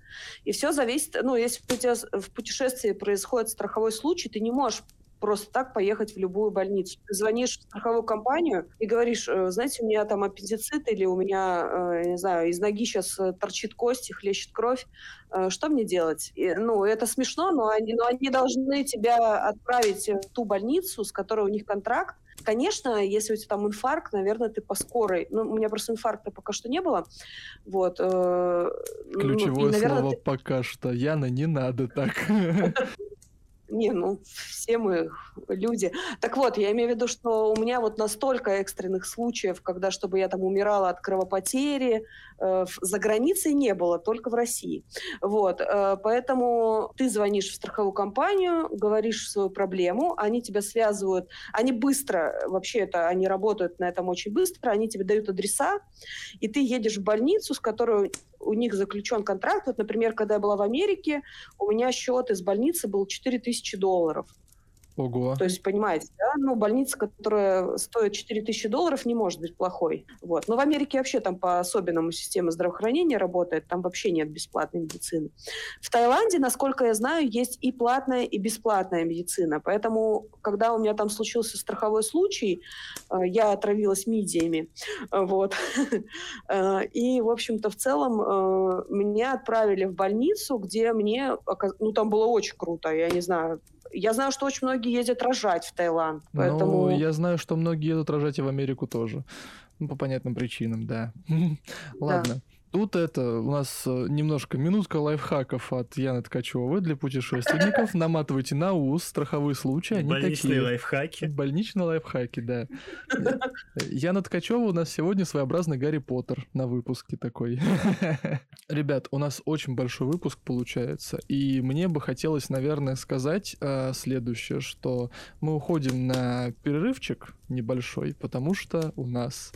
И все зависит, ну, если у тебя в путешествии происходит страховой случай, ты не можешь просто так поехать в любую больницу. Ты звонишь в страховую компанию и говоришь, э, знаете, у меня там аппендицит или у меня, э, не знаю, из ноги сейчас э, торчит кость и хлещет кровь. Что мне делать? И, ну, это смешно, но они, но они должны тебя отправить в ту больницу, с которой у них контракт, Конечно, если у тебя там инфаркт, наверное, ты по скорой. Ну, у меня просто инфаркта пока что не было. Вот. Ключевое ну, и, наверное, слово ты... пока что. Яна, не надо так. Не, ну, все мы люди. Так вот, я имею в виду, что у меня вот настолько экстренных случаев, когда чтобы я там умирала от кровопотери, э, за границей не было, только в России. Вот, э, поэтому ты звонишь в страховую компанию, говоришь свою проблему, они тебя связывают, они быстро, вообще это, они работают на этом очень быстро, они тебе дают адреса, и ты едешь в больницу, с которой у них заключен контракт. Вот, например, когда я была в Америке, у меня счет из больницы был 4000 долларов. Ого. То есть, понимаете, да? Ну, больница, которая стоит 4000 долларов, не может быть плохой. Вот. Но в Америке вообще там по особенному система здравоохранения работает, там вообще нет бесплатной медицины. В Таиланде, насколько я знаю, есть и платная, и бесплатная медицина. Поэтому, когда у меня там случился страховой случай, э, я отравилась мидиями. Вот. Э, и, в общем-то, в целом э, меня отправили в больницу, где мне... Ну, там было очень круто. Я не знаю, я знаю, что очень многие ездят рожать в Таиланд, ну, поэтому... Ну, я знаю, что многие едут рожать и в Америку тоже. Ну, по понятным причинам, да. Ладно. Тут это у нас э, немножко минутка лайфхаков от Яны Ткачевой для путешественников. Наматывайте на ус страховые случаи. Они Больничные такие. лайфхаки. Больничные лайфхаки, да. Яна Ткачева у нас сегодня своеобразный Гарри Поттер на выпуске такой. Ребят, у нас очень большой выпуск получается. И мне бы хотелось, наверное, сказать э, следующее, что мы уходим на перерывчик небольшой, потому что у нас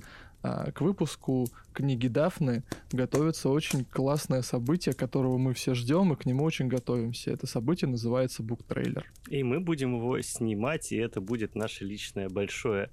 к выпуску книги Дафны готовится очень классное событие, которого мы все ждем, и к нему очень готовимся. Это событие называется буктрейлер. И мы будем его снимать, и это будет наше личное большое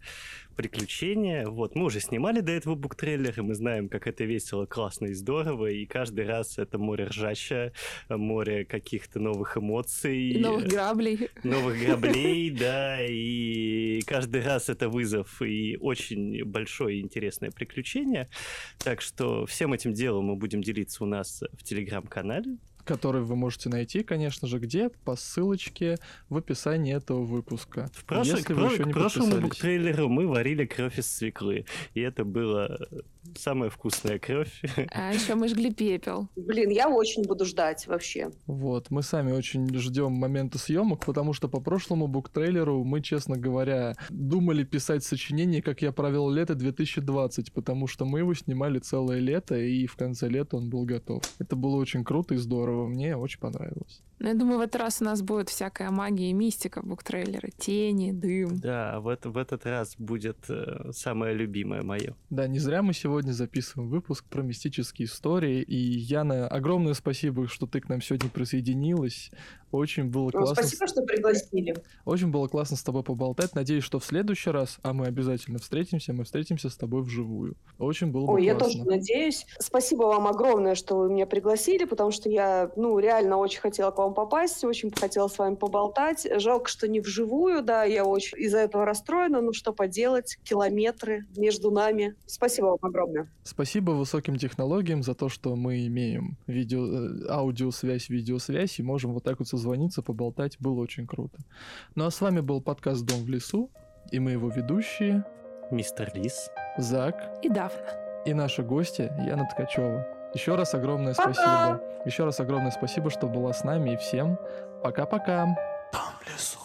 приключение. Вот, мы уже снимали до этого буктрейлер, и мы знаем, как это весело, классно и здорово, и каждый раз это море ржача, море каких-то новых эмоций. И новых граблей. Новых граблей, да, и каждый раз это вызов и очень большое и интересное приключение. Так что всем этим делом мы будем делиться у нас в телеграм-канале который вы можете найти, конечно же, где? По ссылочке в описании этого выпуска. В прошлый, если вы еще не к прошлому буктрейлеру мы варили кровь из свеклы, и это было самая вкусная кровь. А еще мы жгли пепел. Блин, я очень буду ждать вообще. Вот, мы сами очень ждем момента съемок, потому что по прошлому буктрейлеру мы, честно говоря, думали писать сочинение, как я провел лето 2020, потому что мы его снимали целое лето, и в конце лета он был готов. Это было очень круто и здорово, мне очень понравилось. Ну, я думаю, в этот раз у нас будет всякая магия и мистика буктрейлера. Тени, дым. Да, в, это, в этот раз будет э, самое любимое мое. Да, не зря мы сегодня записываем выпуск про мистические истории. И, Яна, огромное спасибо, что ты к нам сегодня присоединилась. Очень было ну, классно. Спасибо, что пригласили. Очень было классно с тобой поболтать. Надеюсь, что в следующий раз, а мы обязательно встретимся, мы встретимся с тобой вживую. Очень было бы Ой, классно. я тоже надеюсь. Спасибо вам огромное, что вы меня пригласили, потому что я, ну, реально очень хотела к вам попасть, очень хотела с вами поболтать. Жалко, что не вживую, да, я очень из-за этого расстроена, ну что поделать, километры между нами. Спасибо вам огромное. Спасибо высоким технологиям за то, что мы имеем видео, э, аудиосвязь, видеосвязь и можем вот так вот созвониться, поболтать, было очень круто. Ну а с вами был подкаст «Дом в лесу», и мы его ведущие... Мистер Лис. Зак. И Дафна. И наши гости Яна Ткачева. Еще раз огромное Пока. спасибо. Еще раз огромное спасибо, что была с нами, и всем пока-пока. Дом в лесу.